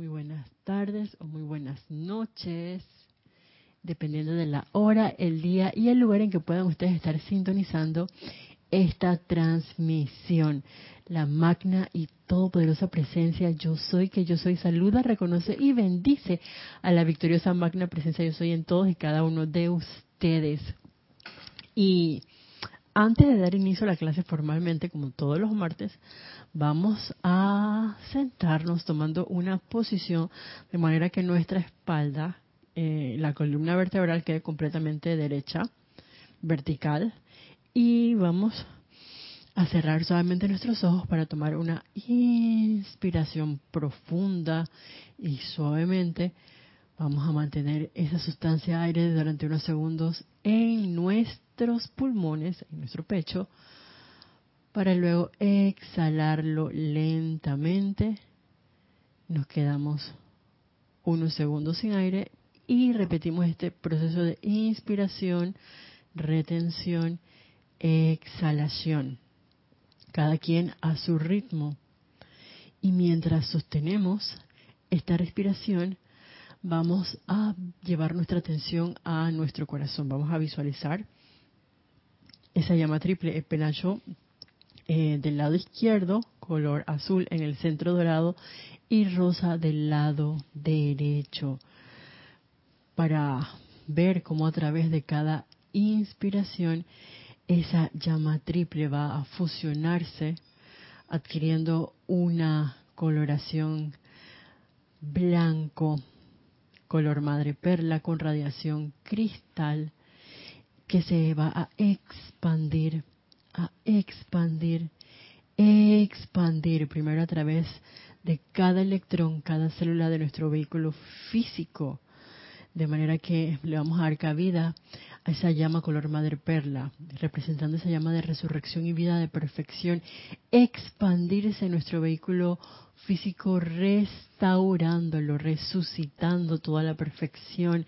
muy buenas tardes o muy buenas noches, dependiendo de la hora, el día y el lugar en que puedan ustedes estar sintonizando esta transmisión. La magna y todopoderosa presencia yo soy, que yo soy, saluda, reconoce y bendice a la victoriosa magna presencia yo soy en todos y cada uno de ustedes. Y antes de dar inicio a la clase formalmente, como todos los martes, vamos a sentarnos tomando una posición de manera que nuestra espalda, eh, la columna vertebral quede completamente derecha, vertical, y vamos a cerrar suavemente nuestros ojos para tomar una inspiración profunda y suavemente vamos a mantener esa sustancia aire durante unos segundos en nuestros pulmones, en nuestro pecho, para luego exhalarlo lentamente. Nos quedamos unos segundos sin aire y repetimos este proceso de inspiración, retención exhalación, cada quien a su ritmo. Y mientras sostenemos esta respiración, vamos a llevar nuestra atención a nuestro corazón. Vamos a visualizar esa llama triple, el penacho eh, del lado izquierdo, color azul en el centro dorado y rosa del lado derecho, para ver cómo a través de cada inspiración esa llama triple va a fusionarse adquiriendo una coloración blanco, color madre perla con radiación cristal que se va a expandir, a expandir, expandir. Primero a través de cada electrón, cada célula de nuestro vehículo físico, de manera que le vamos a dar cabida a esa llama color madre perla, representando esa llama de resurrección y vida de perfección, expandirse en nuestro vehículo físico, restaurándolo, resucitando toda la perfección,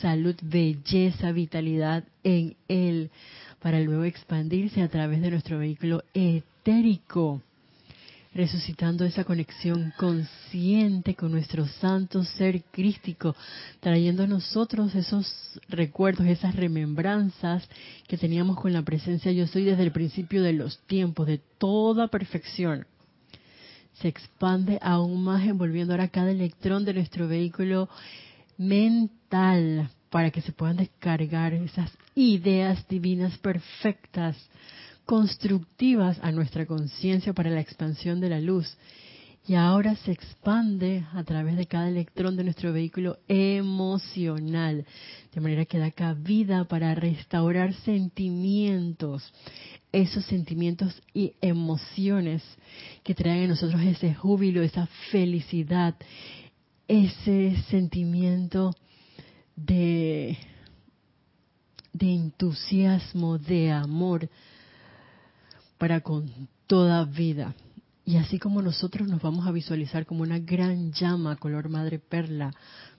salud, belleza, vitalidad en él, para luego expandirse a través de nuestro vehículo etérico resucitando esa conexión consciente con nuestro santo ser crístico, trayendo a nosotros esos recuerdos, esas remembranzas que teníamos con la presencia yo soy desde el principio de los tiempos, de toda perfección. Se expande aún más envolviendo ahora cada electrón de nuestro vehículo mental para que se puedan descargar esas ideas divinas perfectas constructivas a nuestra conciencia para la expansión de la luz. Y ahora se expande a través de cada electrón de nuestro vehículo emocional, de manera que da cabida para restaurar sentimientos, esos sentimientos y emociones que traen a nosotros ese júbilo, esa felicidad, ese sentimiento de, de entusiasmo, de amor, para con toda vida. Y así como nosotros nos vamos a visualizar como una gran llama color madre perla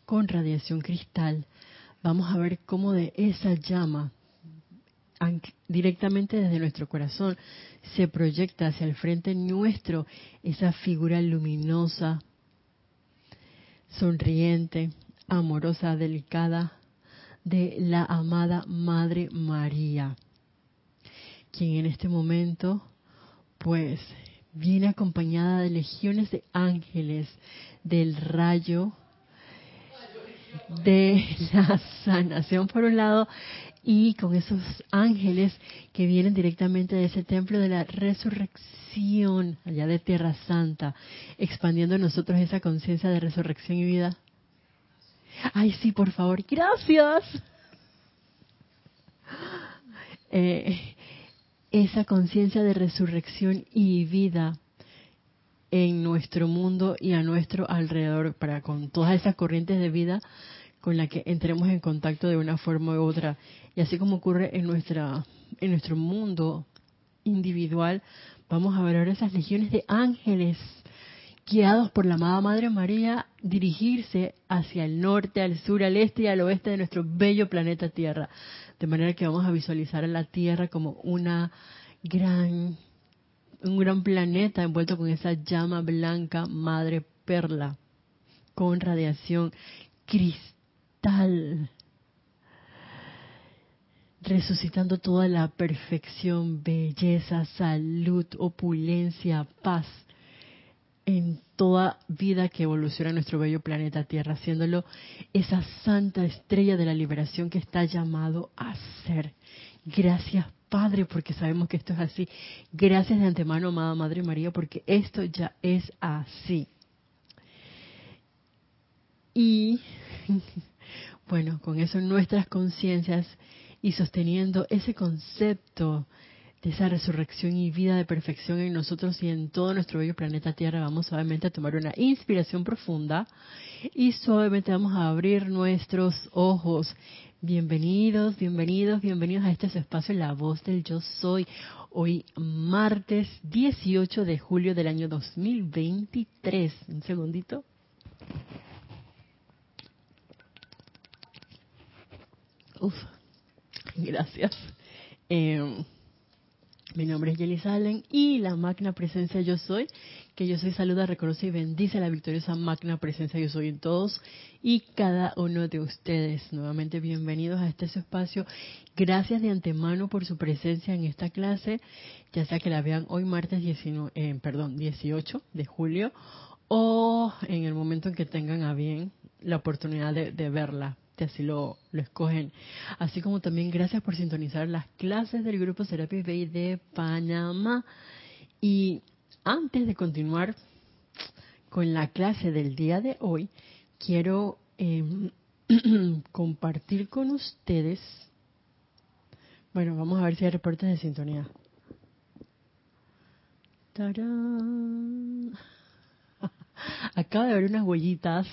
con radiación cristal, vamos a ver cómo de esa llama directamente desde nuestro corazón se proyecta hacia el frente nuestro esa figura luminosa, sonriente, amorosa, delicada de la amada Madre María quien en este momento pues viene acompañada de legiones de ángeles del rayo de la sanación por un lado y con esos ángeles que vienen directamente de ese templo de la resurrección allá de Tierra Santa, expandiendo en nosotros esa conciencia de resurrección y vida. Ay, sí, por favor, gracias. Eh, esa conciencia de resurrección y vida en nuestro mundo y a nuestro alrededor, para con todas esas corrientes de vida con las que entremos en contacto de una forma u otra. Y así como ocurre en, nuestra, en nuestro mundo individual, vamos a ver ahora esas legiones de ángeles guiados por la amada Madre María, dirigirse hacia el norte, al sur, al este y al oeste de nuestro bello planeta Tierra. De manera que vamos a visualizar a la Tierra como una gran, un gran planeta envuelto con esa llama blanca, Madre Perla, con radiación cristal, resucitando toda la perfección, belleza, salud, opulencia, paz en toda vida que evoluciona nuestro bello planeta Tierra, haciéndolo esa santa estrella de la liberación que está llamado a ser. Gracias Padre, porque sabemos que esto es así. Gracias de antemano, amada Madre María, porque esto ya es así. Y bueno, con eso nuestras conciencias y sosteniendo ese concepto de esa resurrección y vida de perfección en nosotros y en todo nuestro bello planeta Tierra, vamos suavemente a tomar una inspiración profunda y suavemente vamos a abrir nuestros ojos. Bienvenidos, bienvenidos, bienvenidos a este espacio, La Voz del Yo Soy. Hoy martes 18 de julio del año 2023. Un segundito. Uf, gracias. Eh, mi nombre es Jelly Salen y la magna presencia yo soy, que yo soy saluda, reconoce y bendice la victoriosa magna presencia yo soy en todos y cada uno de ustedes. Nuevamente bienvenidos a este espacio. Gracias de antemano por su presencia en esta clase, ya sea que la vean hoy martes 19, eh, perdón, 18 de julio o en el momento en que tengan a bien la oportunidad de verla así lo, lo escogen. Así como también gracias por sintonizar las clases del grupo Serapis Bay de Panamá. Y antes de continuar con la clase del día de hoy, quiero em, compartir con ustedes. Bueno, vamos a ver si hay reportes de sintonía. Acaba de haber unas huellitas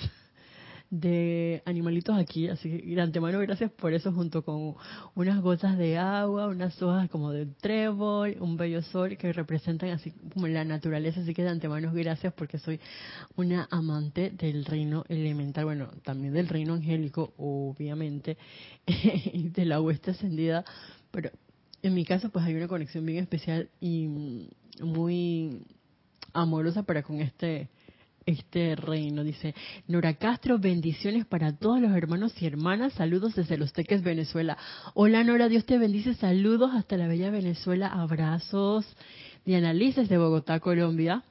de animalitos aquí, así que de antemano gracias por eso junto con unas gotas de agua, unas hojas como de trébol, un bello sol que representan así como la naturaleza, así que de antemano gracias porque soy una amante del reino elemental, bueno, también del reino angélico, obviamente, y de la hueste ascendida, pero en mi caso pues hay una conexión bien especial y muy amorosa para con este este reino. Dice Nora Castro, bendiciones para todos los hermanos y hermanas. Saludos desde Los Teques, Venezuela. Hola Nora, Dios te bendice. Saludos hasta la bella Venezuela. Abrazos. Diana Liz desde Bogotá, Colombia.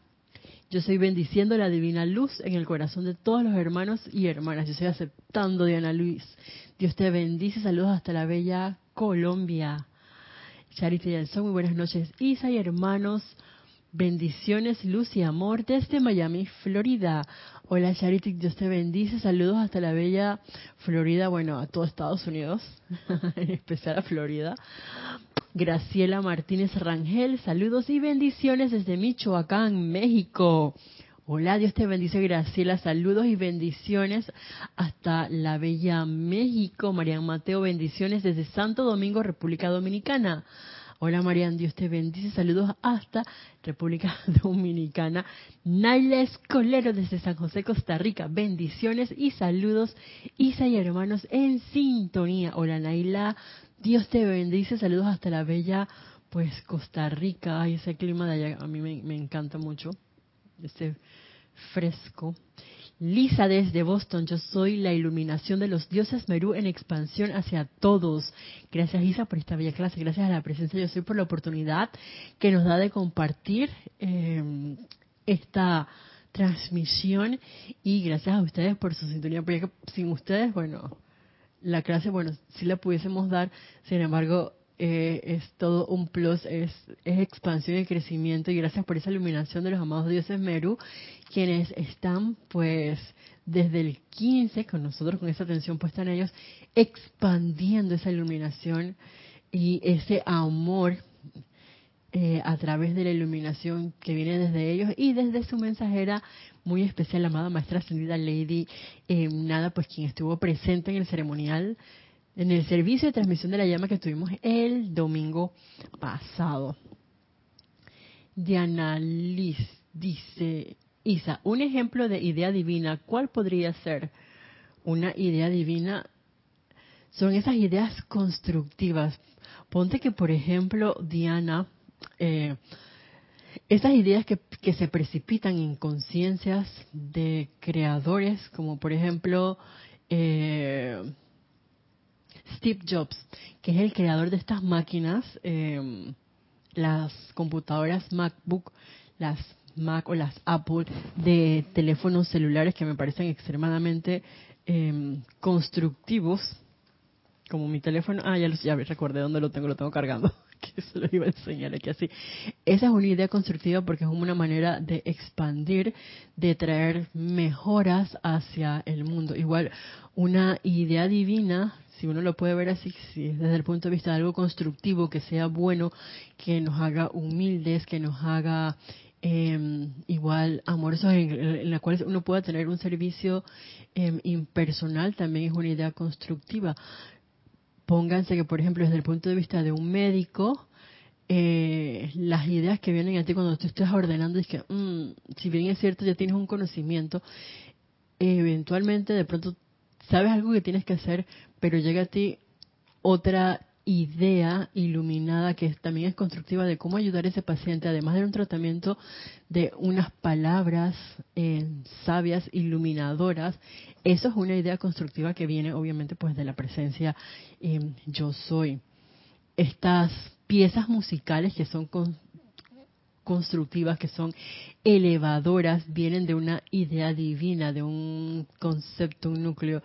Yo soy bendiciendo la divina luz en el corazón de todos los hermanos y hermanas. Yo estoy aceptando, Diana Luis. Dios te bendice. Saludos hasta la bella Colombia. Charity Nelson, muy buenas noches. Isa y hermanos Bendiciones, luz y amor desde Miami, Florida. Hola Charity, Dios te bendice. Saludos hasta la bella Florida, bueno, a todo Estados Unidos, en especial a Florida. Graciela Martínez Rangel, saludos y bendiciones desde Michoacán, México. Hola, Dios te bendice, Graciela. Saludos y bendiciones hasta la bella México. Marian Mateo, bendiciones desde Santo Domingo, República Dominicana. Hola Marian, Dios te bendice. Saludos hasta República Dominicana. Naila Escolero desde San José, Costa Rica. Bendiciones y saludos, Isa y hermanos en sintonía. Hola Naila, Dios te bendice. Saludos hasta la bella, pues Costa Rica. Ay, ese clima de allá a mí me, me encanta mucho. Ese fresco. Lisa desde Boston, yo soy la iluminación de los dioses Merú en expansión hacia todos. Gracias Isa por esta bella clase, gracias a la presencia yo soy por la oportunidad que nos da de compartir em, esta transmisión. Y gracias a ustedes por su sintonía, porque sin ustedes, bueno, la clase, bueno, sí la pudiésemos dar, sin embargo, eh, es todo un plus, es, es expansión y crecimiento y gracias por esa iluminación de los amados dioses Meru, quienes están pues desde el 15 con nosotros, con esa atención puesta en ellos, expandiendo esa iluminación y ese amor eh, a través de la iluminación que viene desde ellos y desde su mensajera muy especial, la amada maestra ascendida Lady eh, Nada, pues quien estuvo presente en el ceremonial en el servicio de transmisión de la llama que tuvimos el domingo pasado. Diana Liz dice, Isa, un ejemplo de idea divina, ¿cuál podría ser? Una idea divina son esas ideas constructivas. Ponte que, por ejemplo, Diana, eh, esas ideas que, que se precipitan en conciencias de creadores, como por ejemplo eh, Steve Jobs, que es el creador de estas máquinas, eh, las computadoras MacBook, las Mac o las Apple de teléfonos celulares que me parecen extremadamente eh, constructivos, como mi teléfono, ah, ya, ya recordé dónde lo tengo, lo tengo cargando, que se lo iba a enseñar aquí así. Esa es una idea constructiva porque es una manera de expandir, de traer mejoras hacia el mundo. Igual, una idea divina si uno lo puede ver así, si desde el punto de vista de algo constructivo, que sea bueno, que nos haga humildes, que nos haga eh, igual amorosos, en, la cual uno pueda tener un servicio eh, impersonal, también es una idea constructiva. Pónganse que, por ejemplo, desde el punto de vista de un médico, eh, las ideas que vienen a ti cuando tú estás ordenando es que, mmm, si bien es cierto, ya tienes un conocimiento, eventualmente de pronto sabes algo que tienes que hacer, pero llega a ti otra idea iluminada que también es constructiva de cómo ayudar a ese paciente, además de un tratamiento de unas palabras eh, sabias, iluminadoras. Eso es una idea constructiva que viene obviamente pues de la presencia eh, yo soy. Estas piezas musicales que son con, constructivas, que son elevadoras, vienen de una idea divina, de un concepto, un núcleo.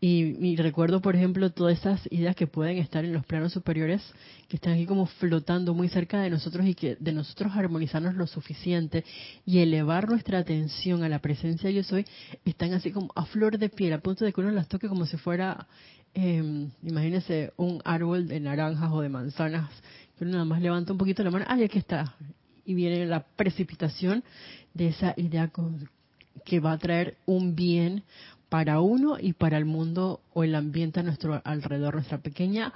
Y, y, recuerdo, por ejemplo, todas esas ideas que pueden estar en los planos superiores, que están aquí como flotando muy cerca de nosotros y que de nosotros armonizarnos lo suficiente y elevar nuestra atención a la presencia yo soy, están así como a flor de piel, a punto de que uno las toque como si fuera, eh, imagínese, un árbol de naranjas o de manzanas uno nada más levanta un poquito la mano, ¡ay, aquí está! Y viene la precipitación de esa idea que va a traer un bien para uno y para el mundo o el ambiente a nuestro alrededor, nuestra pequeña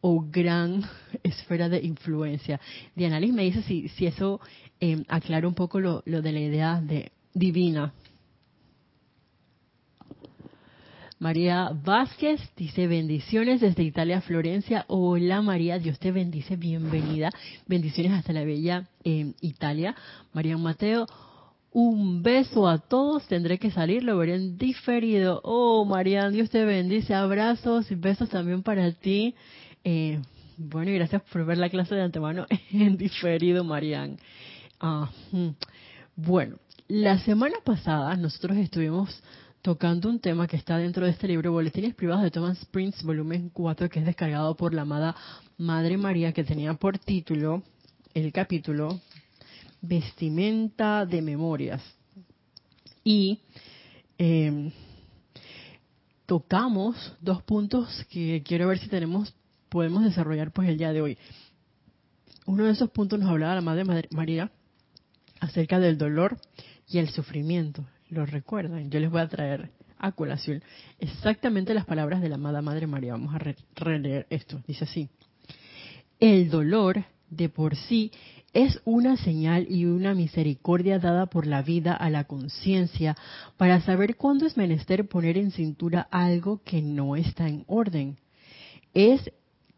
o gran esfera de influencia. Diana Liz me dice si, si eso eh, aclara un poco lo, lo de la idea de divina. María Vázquez dice bendiciones desde Italia, Florencia. Hola María, Dios te bendice, bienvenida. Bendiciones hasta la bella eh, Italia. María Mateo, un beso a todos. Tendré que salir, lo veré en diferido. Oh María, Dios te bendice. Abrazos y besos también para ti. Eh, bueno, y gracias por ver la clase de antemano en diferido, Marian. Ah, hmm. bueno, la semana pasada nosotros estuvimos tocando un tema que está dentro de este libro, Boletines Privados de Thomas Prince, volumen 4, que es descargado por la amada Madre María, que tenía por título el capítulo Vestimenta de Memorias. Y eh, tocamos dos puntos que quiero ver si tenemos podemos desarrollar pues el día de hoy. Uno de esos puntos nos hablaba la Madre María acerca del dolor y el sufrimiento lo recuerdan. Yo les voy a traer a colación exactamente las palabras de la amada Madre María. Vamos a releer esto. Dice así. El dolor de por sí es una señal y una misericordia dada por la vida a la conciencia para saber cuándo es menester poner en cintura algo que no está en orden. Es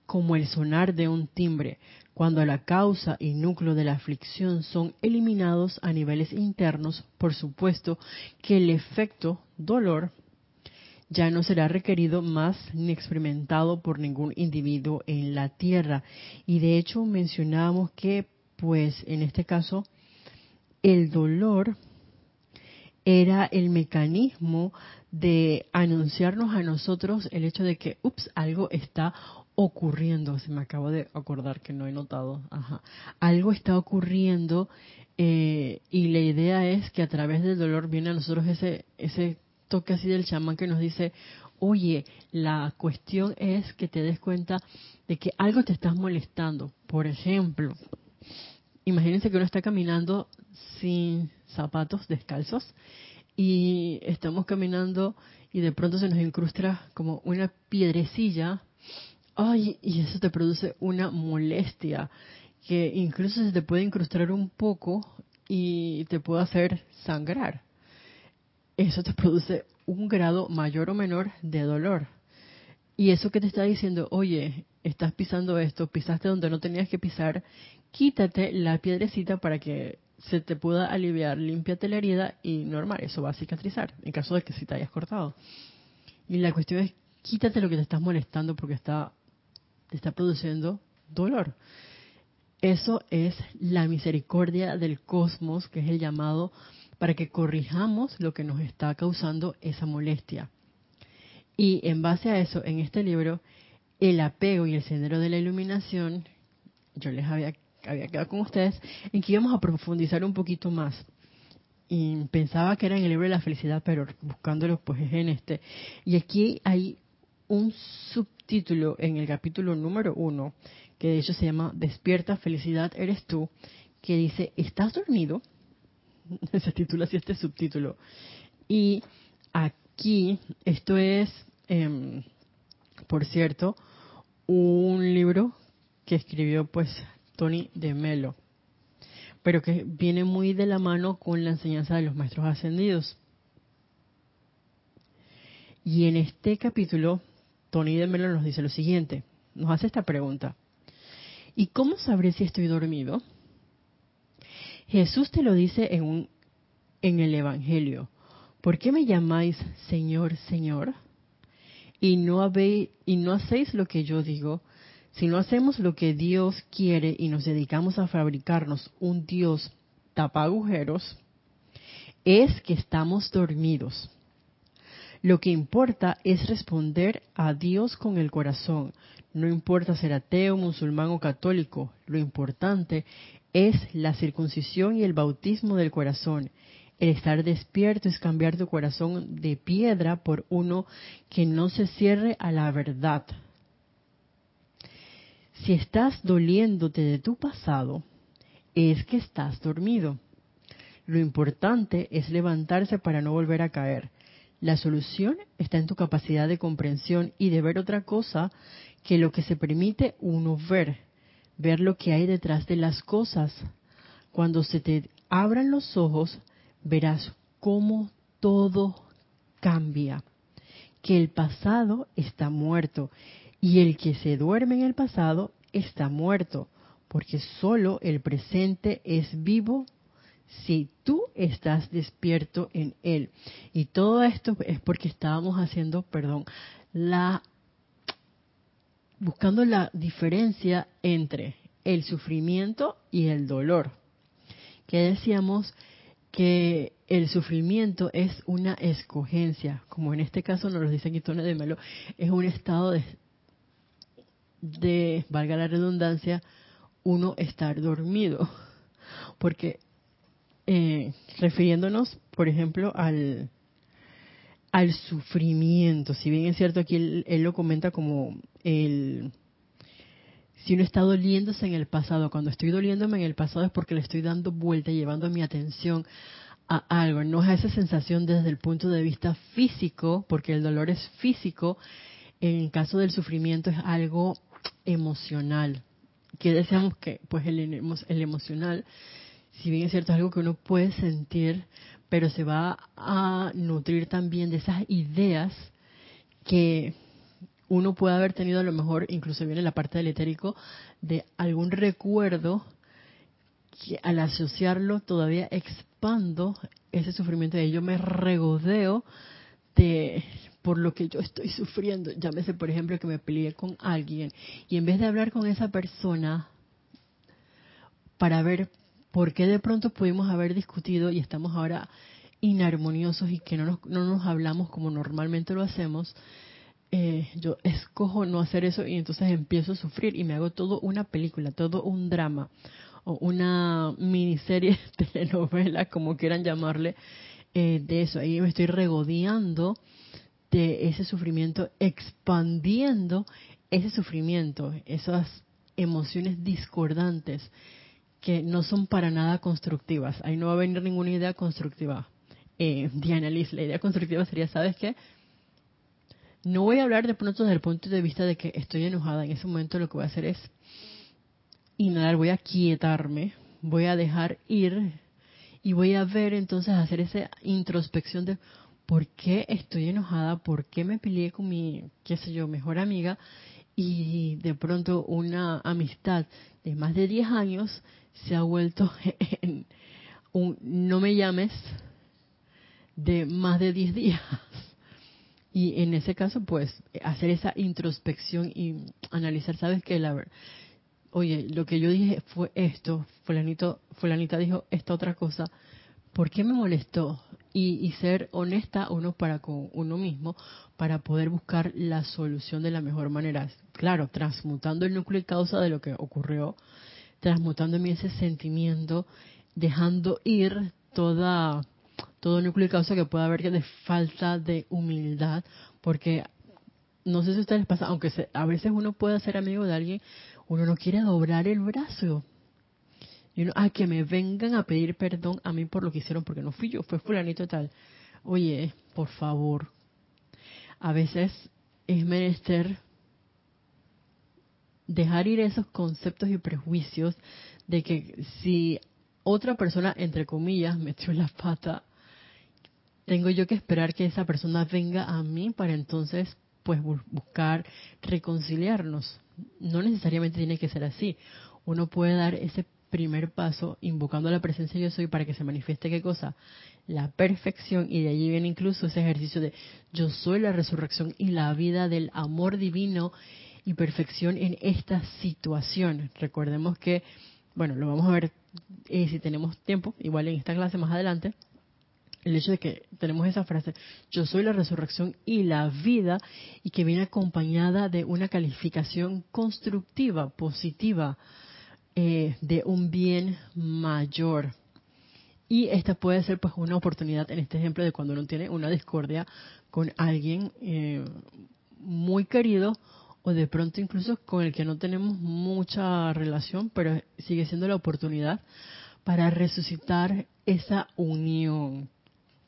como el sonar de un timbre, cuando la causa y núcleo de la aflicción son eliminados a niveles internos, por supuesto que el efecto dolor ya no será requerido más ni experimentado por ningún individuo en la tierra. Y de hecho mencionábamos que, pues, en este caso, el dolor era el mecanismo de anunciarnos a nosotros el hecho de que, ups, algo está ocurriendo. Se me acabo de acordar que no he notado. Ajá. Algo está ocurriendo eh, y la idea es que a través del dolor viene a nosotros ese, ese toque así del chamán que nos dice, oye, la cuestión es que te des cuenta de que algo te está molestando. Por ejemplo, imagínense que uno está caminando sin zapatos descalzos y estamos caminando y de pronto se nos incrusta como una piedrecilla ay, y eso te produce una molestia que incluso se te puede incrustar un poco y te puede hacer sangrar. Eso te produce un grado mayor o menor de dolor. Y eso que te está diciendo, oye, estás pisando esto, pisaste donde no tenías que pisar, quítate la piedrecita para que se te pueda aliviar, límpiate la herida y normal, eso va a cicatrizar, en caso de que si te hayas cortado. Y la cuestión es, quítate lo que te estás molestando porque está, está produciendo dolor. Eso es la misericordia del cosmos, que es el llamado para que corrijamos lo que nos está causando esa molestia. Y en base a eso, en este libro, el apego y el sendero de la iluminación, yo les había, había quedado con ustedes, en que íbamos a profundizar un poquito más. Y pensaba que era en el libro de la felicidad, pero buscándolo pues es en este. Y aquí hay un subtítulo en el capítulo número uno, que de hecho se llama Despierta, felicidad eres tú, que dice, ¿estás dormido? se titula así este subtítulo. Y aquí, esto es, em, por cierto, un libro que escribió pues Tony de Melo, pero que viene muy de la mano con la enseñanza de los maestros ascendidos. Y en este capítulo, Tony de Melo nos dice lo siguiente, nos hace esta pregunta. ¿Y cómo sabré si estoy dormido? Jesús te lo dice en, el Evangelio. ¿Por qué me llamáis Señor, Señor? Y no, y no hacéis lo que yo digo. Si no hacemos lo que Dios quiere y nos dedicamos a fabricarnos un Dios tapa agujeros, es que estamos dormidos. Lo que importa es responder a Dios con el corazón. No importa ser ateo, musulmán o católico. Lo importante es la circuncisión y el bautismo del corazón. El estar despierto es cambiar tu corazón de piedra por uno que no se cierre a la verdad. Si estás doliéndote de tu pasado, es que estás dormido. Lo importante es levantarse para no volver a caer. La solución está en tu capacidad de comprensión y de ver otra cosa que lo que se permite uno ver ver lo que hay detrás de las cosas. Cuando se te abran los ojos, verás cómo todo cambia, que el pasado está muerto y el que se duerme en el pasado está muerto, porque solo el presente es vivo si tú estás despierto en él. Y todo esto es porque estábamos haciendo, perdón, la buscando la diferencia entre el sufrimiento y el dolor. Que decíamos que el sufrimiento es una escogencia, como en este caso nos lo dice aquí de Melo, es un estado de, de, valga la redundancia, uno estar dormido. Porque eh, refiriéndonos, por ejemplo, al, al sufrimiento. Si bien es cierto aquí él, lo comenta como el si uno está doliéndose en el pasado, cuando estoy doliéndome en el pasado es porque le estoy dando vuelta, llevando mi atención a algo, no es a esa sensación desde el punto de vista físico, porque el dolor es físico, en el caso del sufrimiento es algo emocional, que deseamos que pues el, el emocional, si bien es cierto, es algo que uno puede sentir, pero se va a nutrir también de esas ideas que uno puede haber tenido a lo mejor, incluso viene la parte del etérico, de algún recuerdo que al asociarlo todavía expando ese sufrimiento y yo me regodeo de por lo que yo estoy sufriendo. Llámese, por ejemplo, que me peleé con alguien y en vez de hablar con esa persona para ver por qué de pronto pudimos haber discutido y estamos ahora inarmoniosos y que no nos, no nos hablamos como normalmente lo hacemos, eh, yo escojo no hacer eso y entonces empiezo a sufrir y me hago todo una película, todo un drama o una miniserie, telenovela, como quieran llamarle, eh, de eso. Ahí me estoy regodeando de ese sufrimiento, expandiendo ese sufrimiento, esas emociones discordantes que no son para nada constructivas. Ahí no va a venir ninguna idea constructiva. Eh, Diana Liz, la idea constructiva sería, ¿sabes qué? No voy a hablar de pronto desde el punto de vista de que estoy enojada. En ese momento lo que voy a hacer es inhalar, voy a quietarme, voy a dejar ir y voy a ver entonces hacer esa introspección de por qué estoy enojada, por qué me peleé con mi, qué sé yo, mejor amiga y de pronto una amistad de más de 10 años se ha vuelto en un no me llames de más de 10 días. Y en ese caso, pues, hacer esa introspección y analizar, ¿sabes qué? La oye, lo que yo dije fue esto, fulanito, fulanita dijo esta otra cosa, ¿por qué me molestó? Y, y, ser honesta uno para con uno mismo para poder buscar la solución de la mejor manera. Claro, transmutando el núcleo y causa de lo que ocurrió, transmutando en mí ese sentimiento, dejando ir toda todo núcleo y causa que pueda haber de falta de humildad, porque no sé si a ustedes les pasa, aunque a veces uno puede ser amigo de alguien, uno no quiere doblar el brazo. Y uno, ah, que me vengan a pedir perdón a mí por lo que hicieron, porque no fui yo, fue fulanito tal. Oye, por favor, a veces es menester dejar ir esos conceptos y prejuicios de que si otra persona, entre comillas, metió la pata, tengo yo que esperar que esa persona venga a mí para entonces pues buscar reconciliarnos. No necesariamente tiene que ser así. Uno puede dar ese primer paso invocando la presencia yo soy para que se manifieste qué cosa? La perfección y de allí viene incluso ese ejercicio de yo soy la resurrección y la vida del amor divino y perfección en esta situación. Recordemos que, bueno, lo vamos a ver eh, si tenemos tiempo, igual en esta clase más adelante, el hecho de que tenemos esa frase, yo soy la resurrección y la vida, y que viene acompañada de una calificación constructiva, positiva, eh, de un bien mayor. Y esta puede ser pues una oportunidad en este ejemplo de cuando uno tiene una discordia con alguien eh, muy querido o de pronto incluso con el que no tenemos mucha relación, pero sigue siendo la oportunidad para resucitar esa unión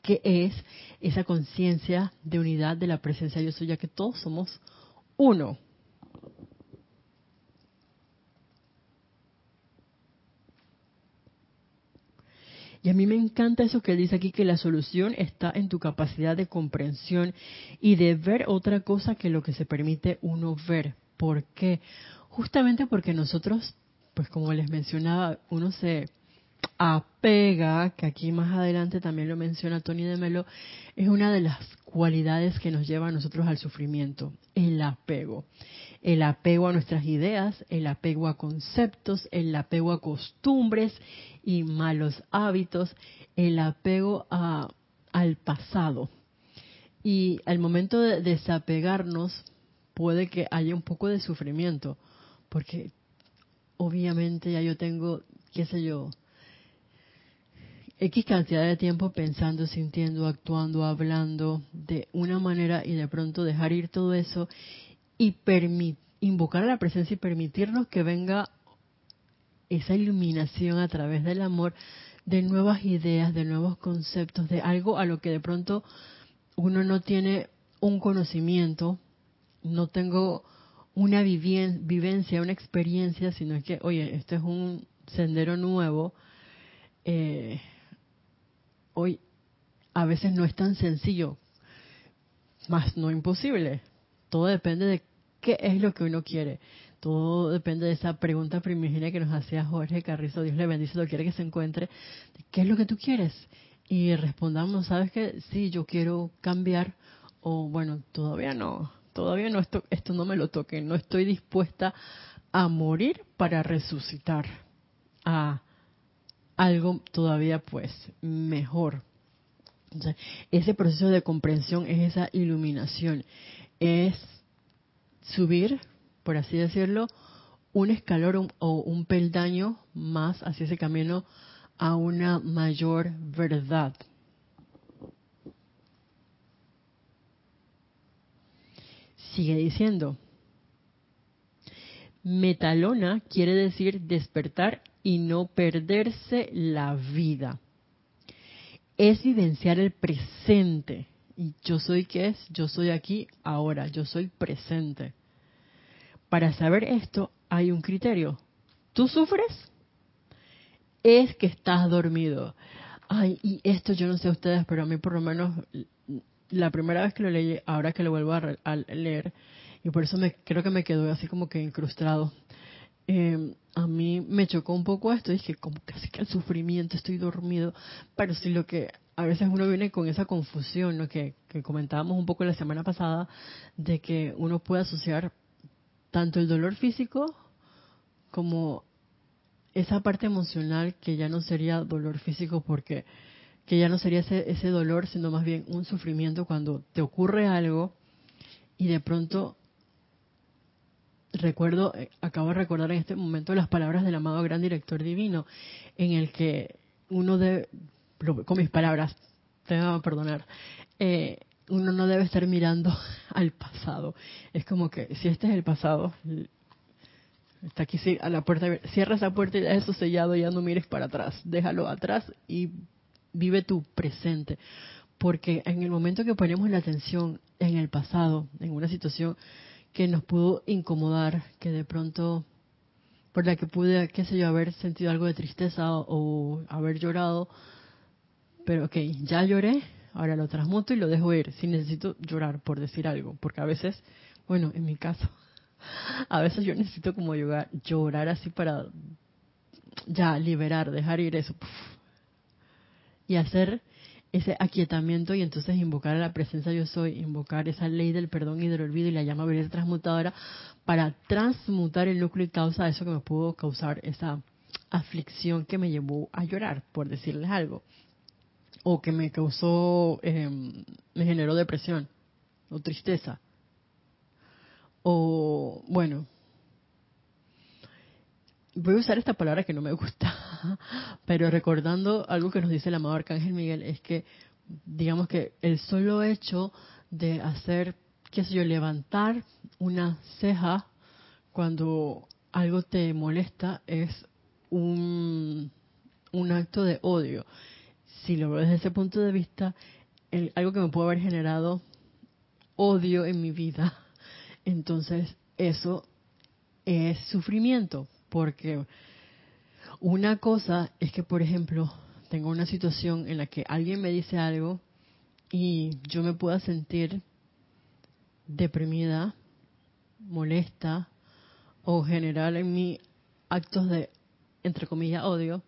que es esa conciencia de unidad de la presencia yo soy, ya que todos somos uno. Y a mí me encanta eso que dice aquí, que la solución está en tu capacidad de comprensión y de ver otra cosa que lo que se permite uno ver. ¿Por qué? Justamente porque nosotros, pues como les mencionaba, uno se apega, que aquí más adelante también lo menciona Tony de Melo, es una de las cualidades que nos lleva a nosotros al sufrimiento, el apego. El apego a nuestras ideas, el apego a conceptos, el apego a costumbres y malos hábitos, el apego a, al pasado. Y al momento de desapegarnos puede que haya un poco de sufrimiento, porque obviamente ya yo tengo, qué sé yo, X cantidad de tiempo pensando, sintiendo, actuando, hablando de una manera y de pronto dejar ir todo eso y invocar a la presencia y permitirnos que venga esa iluminación a través del amor de nuevas ideas, de nuevos conceptos, de algo a lo que de pronto uno no tiene un conocimiento, no tengo una vivencia, una experiencia, sino que, oye, esto es un sendero nuevo. Eh, hoy a veces no es tan sencillo, más no imposible. Todo depende de qué es lo que uno quiere. Todo depende de esa pregunta primigenia que nos hacía Jorge Carrizo, Dios le bendice, lo quiere que se encuentre. ¿Qué es lo que tú quieres? Y respondamos, ¿sabes qué? Sí, yo quiero cambiar o bueno, todavía no, todavía no, esto, esto no me lo toque, no estoy dispuesta a morir para resucitar, a algo todavía pues mejor. ese proceso de comprensión es esa iluminación, es subir, por así decirlo, un escalón o un peldaño más hacia ese camino a una mayor verdad. Sigue diciendo, metalona quiere decir despertar y no perderse la vida. Es vivenciar el presente. ¿Y yo soy qué es? Yo soy aquí ahora, yo soy presente. Para saber esto hay un criterio. ¿Tú sufres? Es que estás dormido. Ay, y esto yo no sé a ustedes, pero a mí por lo menos la primera vez que lo leí, ahora que lo vuelvo a, leer, y por eso me creo que me quedó así como que incrustado eh, a mí me chocó un poco esto, dije, como casi que el sufrimiento, estoy dormido, pero sí lo que a veces uno viene con esa confusión, lo que, comentábamos un poco la semana pasada, de que uno puede asociar tanto el dolor físico como esa parte emocional que ya no sería dolor físico porque que ya no sería ese, ese dolor, sino más bien un sufrimiento cuando te ocurre algo y de pronto recuerdo, eh, acabo de recordar en este momento las palabras del amado gran director divino, en el que uno debe, con mis palabras, te voy a perdonar, eh, uno no debe estar mirando al pasado. Es como que si este es el pasado, está aquí a la puerta, cierra esa puerta y ya eso sellado, ya no mires para atrás, déjalo atrás y vive tu presente. Porque en el momento que ponemos la atención en el pasado, en una situación que nos pudo incomodar, que de pronto, por la que pude, qué sé yo, haber sentido algo de tristeza o, haber llorado, pero ok, ya lloré, ahora lo transmuto y lo dejo ir, si necesito llorar, por decir algo, porque a veces, bueno, en mi caso, a veces yo necesito como llorar, así para ya liberar, dejar ir eso y hacer ese aquietamiento y entonces invocar a la presencia yo soy, invocar esa ley del perdón y del olvido y la llama viril transmutadora para transmutar el núcleo y causa eso que me pudo causar esa aflicción que me llevó a llorar, por decirles algo, o que me causó, em, me generó depresión o tristeza, o bueno, voy a usar esta palabra que no me gusta, pero recordando algo que nos dice el amado Arcángel Miguel, es que, digamos que el solo hecho de hacer, qué sé yo, levantar una ceja cuando algo te molesta es un, un acto de odio. Si lo veo desde ese punto de vista, algo que me puede haber generado odio en mi vida, entonces eso es sufrimiento, porque una cosa es que, por ejemplo, tengo una situación en la que alguien me dice algo y yo me pueda sentir deprimida, molesta o generar en mí actos de, entre comillas, odio.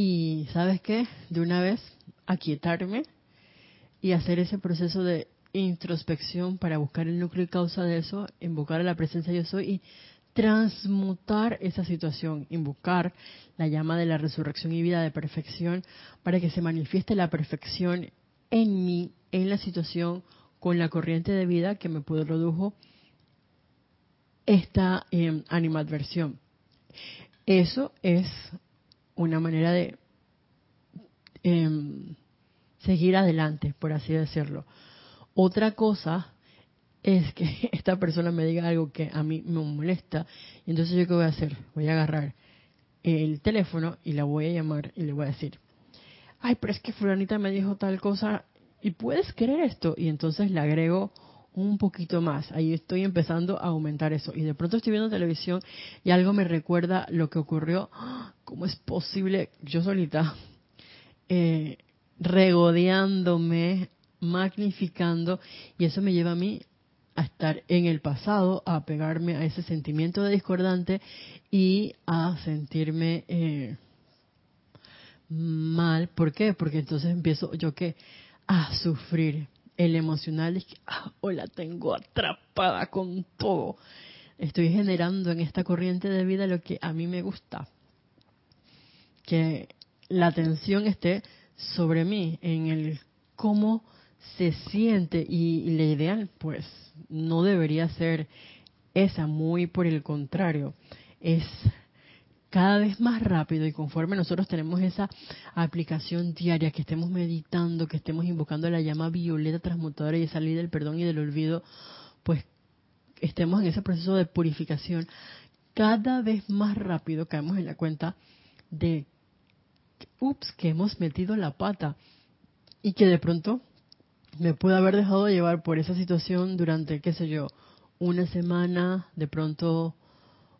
Y sabes qué, de una vez aquietarme y hacer ese proceso de introspección para buscar el núcleo y causa de eso, invocar a la presencia yo soy y transmutar esa situación, invocar la llama de la resurrección y vida de perfección para que se manifieste la perfección en mí, en la situación, con la corriente de vida que me produjo esta eh, animadversión. Eso es una manera de em, seguir adelante, por así decirlo. Otra cosa es que esta persona me diga algo que a mí me molesta. Y entonces yo qué voy a hacer? Voy a agarrar el teléfono y la voy a llamar y le voy a decir, ay, pero es que fulanita me dijo tal cosa y puedes creer esto. Y entonces le agrego un poquito más. Ahí estoy empezando a aumentar eso. Y de pronto estoy viendo televisión y algo me recuerda lo que ocurrió. ¿Cómo es posible yo solita? Eh, regodeándome, magnificando, y eso me lleva a mí a estar en el pasado, a pegarme a ese sentimiento de discordante y a sentirme eh, mal. ¿Por qué? Porque entonces empiezo yo que a sufrir. El emocional es que, ah, la tengo atrapada con todo. Estoy generando en esta corriente de vida lo que a mí me gusta. Que la atención esté sobre mí, en el cómo se siente y, y la ideal, pues, no debería ser esa, muy por el contrario, es cada vez más rápido y conforme nosotros tenemos esa aplicación diaria, que estemos meditando, que estemos invocando la llama violeta transmutadora y esa ley del perdón y del olvido, pues estemos en ese proceso de purificación, cada vez más rápido caemos en la cuenta de, ups, que hemos metido la pata y que de pronto me pude haber dejado llevar por esa situación durante, qué sé yo, una semana, de pronto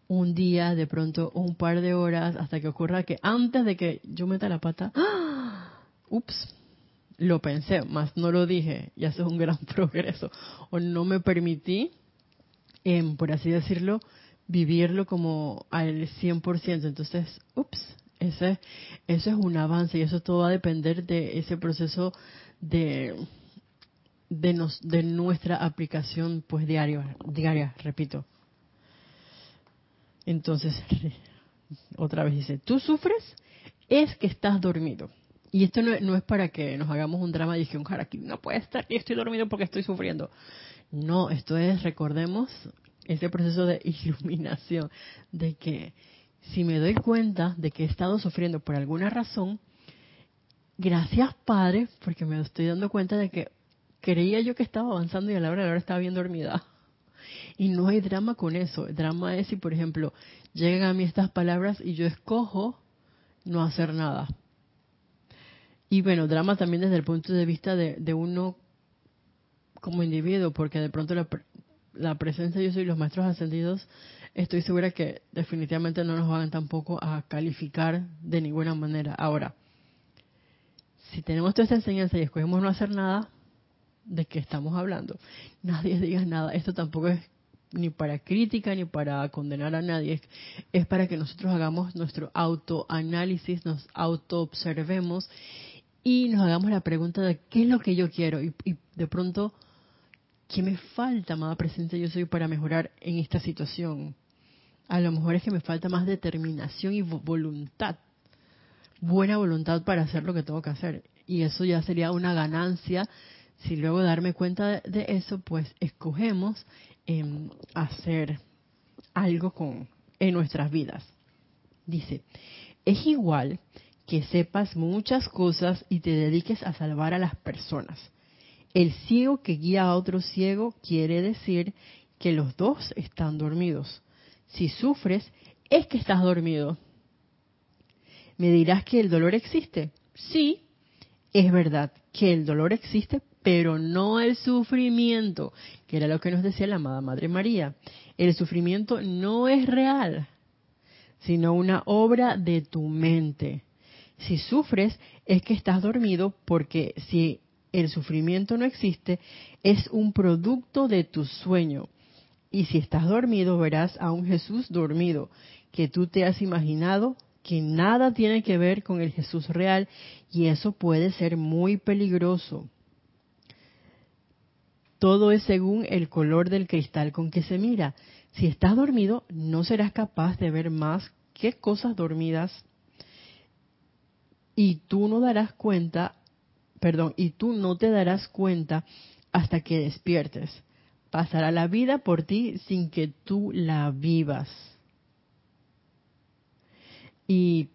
un día, de pronto un par de horas, hasta que ocurra que antes de que yo meta la pata, ¡ah! ups, lo pensé, más no lo dije, y eso es un gran progreso. O no me permití, em, por así decirlo, vivirlo como al 100%. Entonces, ups, ese, eso es un avance y eso todo va a depender de ese proceso de, de, nos, de nuestra aplicación pues diaria, diaria, repito. Entonces, otra vez dice, tú sufres es que estás dormido. Y esto no, es para que nos hagamos un drama y que un no puede estar y estoy dormido porque estoy sufriendo. No, esto es, recordemos, ese proceso de iluminación, de que si me doy cuenta de que he estado sufriendo por alguna razón, gracias Padre, porque me estoy dando cuenta de que creía yo que estaba avanzando y a la hora de la hora estaba bien dormida. Y no hay drama con eso. El drama es si, por ejemplo, llegan a mí estas palabras y yo escojo no hacer nada. Y bueno, drama también desde el punto de vista de, uno como individuo, porque de pronto la, la presencia de yo soy los maestros ascendidos, estoy segura que definitivamente no nos van tampoco a calificar de ninguna manera. Ahora, si tenemos toda esta enseñanza y escogemos no hacer nada, ¿de qué estamos hablando? Nadie diga nada. Esto tampoco es ni para crítica ni para condenar a nadie, es, para que nosotros hagamos nuestro autoanálisis, nos autoobservemos y nos hagamos la pregunta de qué es lo que yo quiero y, de pronto, ¿qué me falta, amada presencia yo soy para mejorar en esta situación? A lo mejor es que me falta más determinación y voluntad, buena voluntad para hacer lo que tengo que hacer. Y eso ya sería una ganancia si luego darme cuenta de, eso, pues escogemos em, hacer algo con en nuestras vidas. Dice, es igual que sepas muchas cosas y te dediques a salvar a las personas. El ciego que guía a otro ciego quiere decir que los dos están dormidos. Si sufres, es que estás dormido. ¿Me dirás que el dolor existe? Sí, es verdad que el dolor existe, pero no el sufrimiento, que era lo que nos decía la amada Madre María. El sufrimiento no es real, sino una obra de tu mente. Si sufres es que estás dormido porque si el sufrimiento no existe, es un producto de tu sueño. Y si estás dormido, verás a un Jesús dormido, que tú te has imaginado que nada tiene que ver con el Jesús real y eso puede ser muy peligroso. Todo es según el color del cristal con que se mira. Si estás dormido, no serás capaz de ver más que cosas dormidas y tú no darás cuenta, perdón, y tú no te darás cuenta hasta que despiertes. Pasará la vida por ti sin que tú la vivas. Y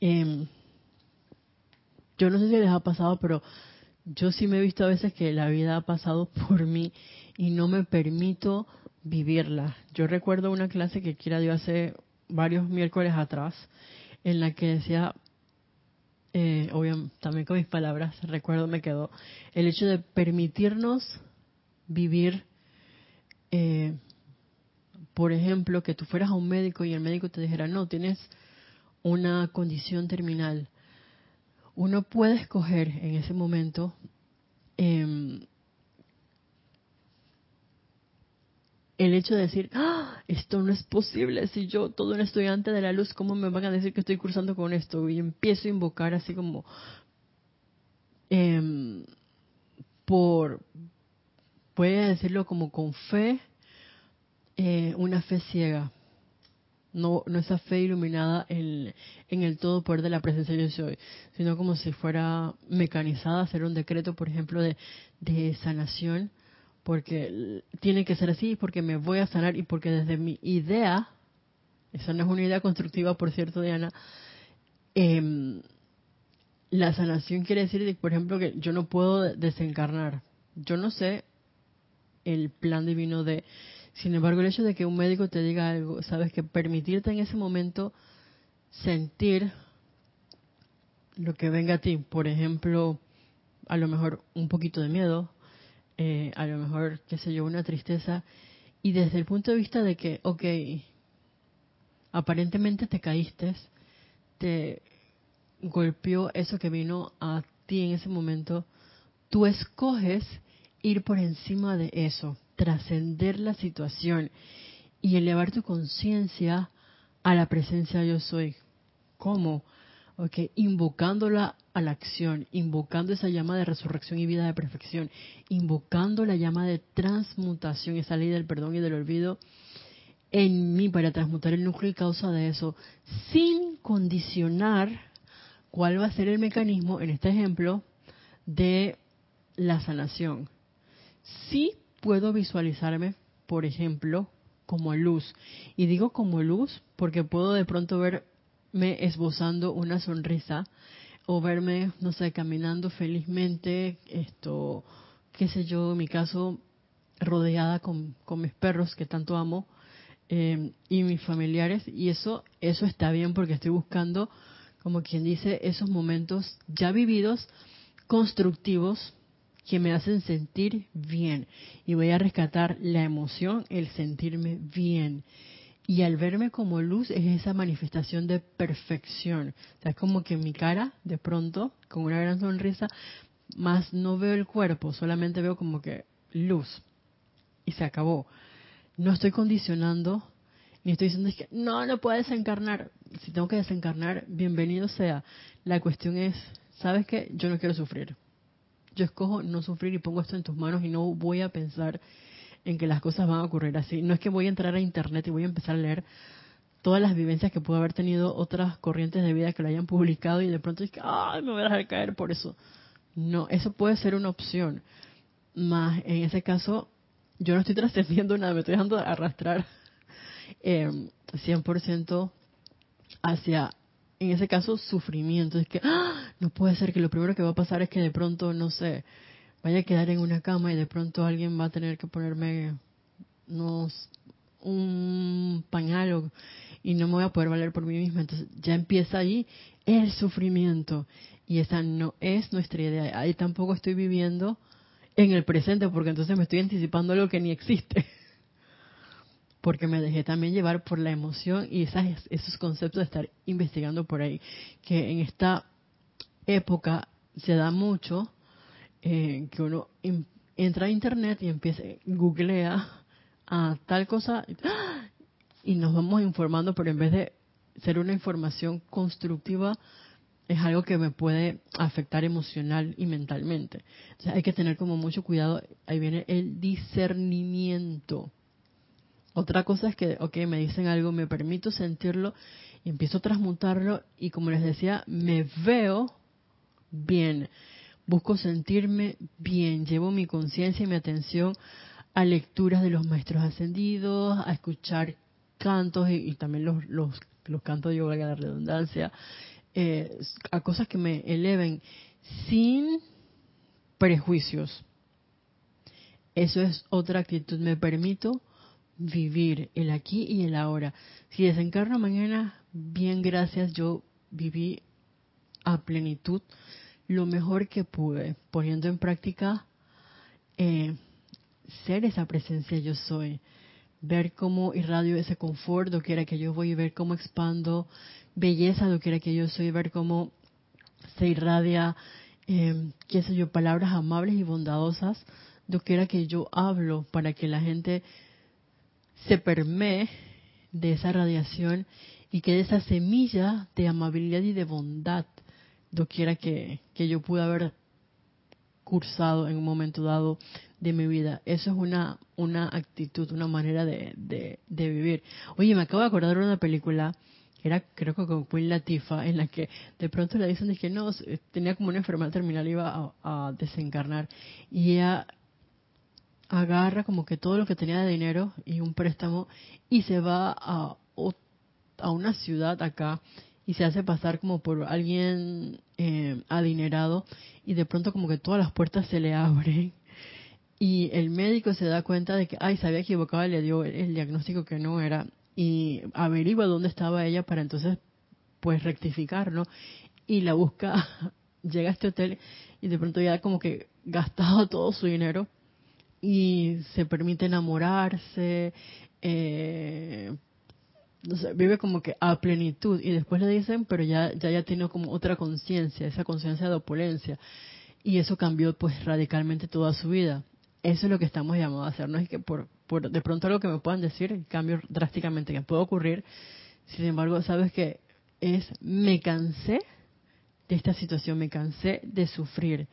em, yo no sé si les ha pasado, pero yo sí me he visto a veces que la vida ha pasado por mí y no me permito vivirla. Yo recuerdo una clase que quiera dio hace varios miércoles atrás, en la que decía, eh, obviamente, también con mis palabras, recuerdo me quedó, el hecho de permitirnos vivir, eh, por ejemplo, que tú fueras a un médico y el médico te dijera, no, tienes una condición terminal uno puede escoger en ese momento em, el hecho de decir, ¡Ah! esto no es posible, si yo, todo un estudiante de la luz, ¿cómo me van a decir que estoy cursando con esto? Y empiezo a invocar así como, eh, por, puede decirlo como con fe, eh, una fe ciega, no, no esa fe iluminada en, el todo poder de la presencia de Dios hoy, sino como si fuera mecanizada, hacer un decreto, por ejemplo, de, sanación, porque tiene que ser así, porque me voy a sanar y porque desde mi idea, esa no es una idea constructiva, por cierto, Diana, eh, la sanación quiere decir, por ejemplo, que yo no puedo desencarnar. Yo no sé el plan divino de sin embargo, el hecho de que un médico te diga algo, sabes que permitirte en ese momento sentir lo que venga a ti, por ejemplo, a lo mejor un poquito de miedo, eh, a lo mejor, qué sé yo, una tristeza, y desde el punto de vista de que, ok, aparentemente te caíste, te golpeó eso que vino a ti en ese momento, tú escoges ir por encima de eso trascender la situación y elevar tu conciencia a la presencia yo soy. ¿Cómo? Ok, invocándola a la acción, invocando esa llama de resurrección y vida de perfección, invocando la llama de transmutación, esa ley del perdón y del olvido en mí para transmutar el núcleo y causa de eso, sin condicionar cuál va a ser el mecanismo, en este ejemplo, de la sanación. Sí puedo visualizarme, por ejemplo, como luz. Y digo como luz porque puedo de pronto verme esbozando una sonrisa o verme, no sé, caminando felizmente, esto, qué sé yo, en mi caso, rodeada con, con mis perros que tanto amo eh, y mis familiares. Y eso, eso está bien porque estoy buscando, como quien dice, esos momentos ya vividos, constructivos, que me hacen sentir bien. Y voy a rescatar la emoción, el sentirme bien. Y al verme como luz es esa manifestación de perfección. O sea, es como que mi cara, de pronto, con una gran sonrisa, más no veo el cuerpo, solamente veo como que luz. Y se acabó. No estoy condicionando, ni estoy diciendo que no, no puedo desencarnar. Si tengo que desencarnar, bienvenido sea. La cuestión es, ¿sabes qué? Yo no quiero sufrir yo escojo no sufrir y pongo esto en tus manos y no voy a pensar en que las cosas van a ocurrir así. No es que voy a entrar a internet y voy a empezar a leer todas las vivencias que pudo haber tenido otras corrientes de vida que lo hayan publicado y de pronto es que, ay, me voy a dejar caer por eso. No, eso puede ser una opción. Más en ese caso, yo no estoy trascendiendo nada, me estoy dejando arrastrar eh, 100% hacia en ese caso, sufrimiento. Es que ¡ah! no puede ser que lo primero que va a pasar es que de pronto, no sé, vaya a quedar en una cama y de pronto alguien va a tener que ponerme unos, un pañal y no me voy a poder valer por mí misma. Entonces ya empieza ahí el sufrimiento. Y esa no es nuestra idea. Ahí tampoco estoy viviendo en el presente porque entonces me estoy anticipando algo que ni existe porque me dejé también llevar por la emoción y esas, esos conceptos de estar investigando por ahí, que en esta época se da mucho eh, que uno entra a internet y empieza, googlea a tal cosa y nos vamos informando, pero en vez de ser una información constructiva, es algo que me puede afectar emocional y mentalmente. Entonces hay que tener como mucho cuidado, ahí viene el discernimiento otra cosa es que, ok, me dicen algo, me permito sentirlo y empiezo a transmutarlo y como les decía, me veo bien, busco sentirme bien, llevo mi conciencia y mi atención a lecturas de los maestros ascendidos, a escuchar cantos y, también los, los, los cantos de yoga, la redundancia, eh, a cosas que me eleven sin prejuicios. Eso es otra actitud, me permito vivir el aquí y el ahora. Si desencarno mañana, bien gracias, yo viví a plenitud lo mejor que pude, poniendo en práctica eh, ser esa presencia yo soy, ver cómo irradio ese confort, lo quiera que yo voy, ver cómo expando belleza, lo quiera que yo soy, ver cómo se irradia, eh, qué sé yo, palabras amables y bondadosas, lo quiera que yo hablo para que la gente se permee de esa radiación y que de esa semilla de amabilidad y de bondad, doquiera que, que yo pude haber cursado en un momento dado de mi vida. Eso es una, una actitud, una manera de, de, vivir. Oye, me acabo de acordar de una película, era creo que con Queen Latifa, en la que de pronto le dicen que no, tenía como una enfermedad terminal, iba a, a desencarnar. Y ella agarra como que todo lo que tenía de dinero y un préstamo y se va a, a una ciudad acá y se hace pasar como por alguien eh, adinerado y de pronto como que todas las puertas se le abren y el médico se da cuenta de que, ay, se había equivocado y le dio el diagnóstico que no era y averigua dónde estaba ella para entonces pues rectificar, ¿no? Y la busca, llega a este hotel y de pronto ya como que gastado todo su dinero y se permite enamorarse, eh, vive como que a plenitud y después le dicen, pero ya ya, ya tiene como otra conciencia, esa conciencia de opulencia y eso cambió pues radicalmente toda su vida. Eso es lo que estamos llamados a hacer, no es que por por de pronto algo que me puedan decir, cambio drásticamente que puede ocurrir. Sin embargo, sabes que es me cansé de esta situación, me cansé de sufrir.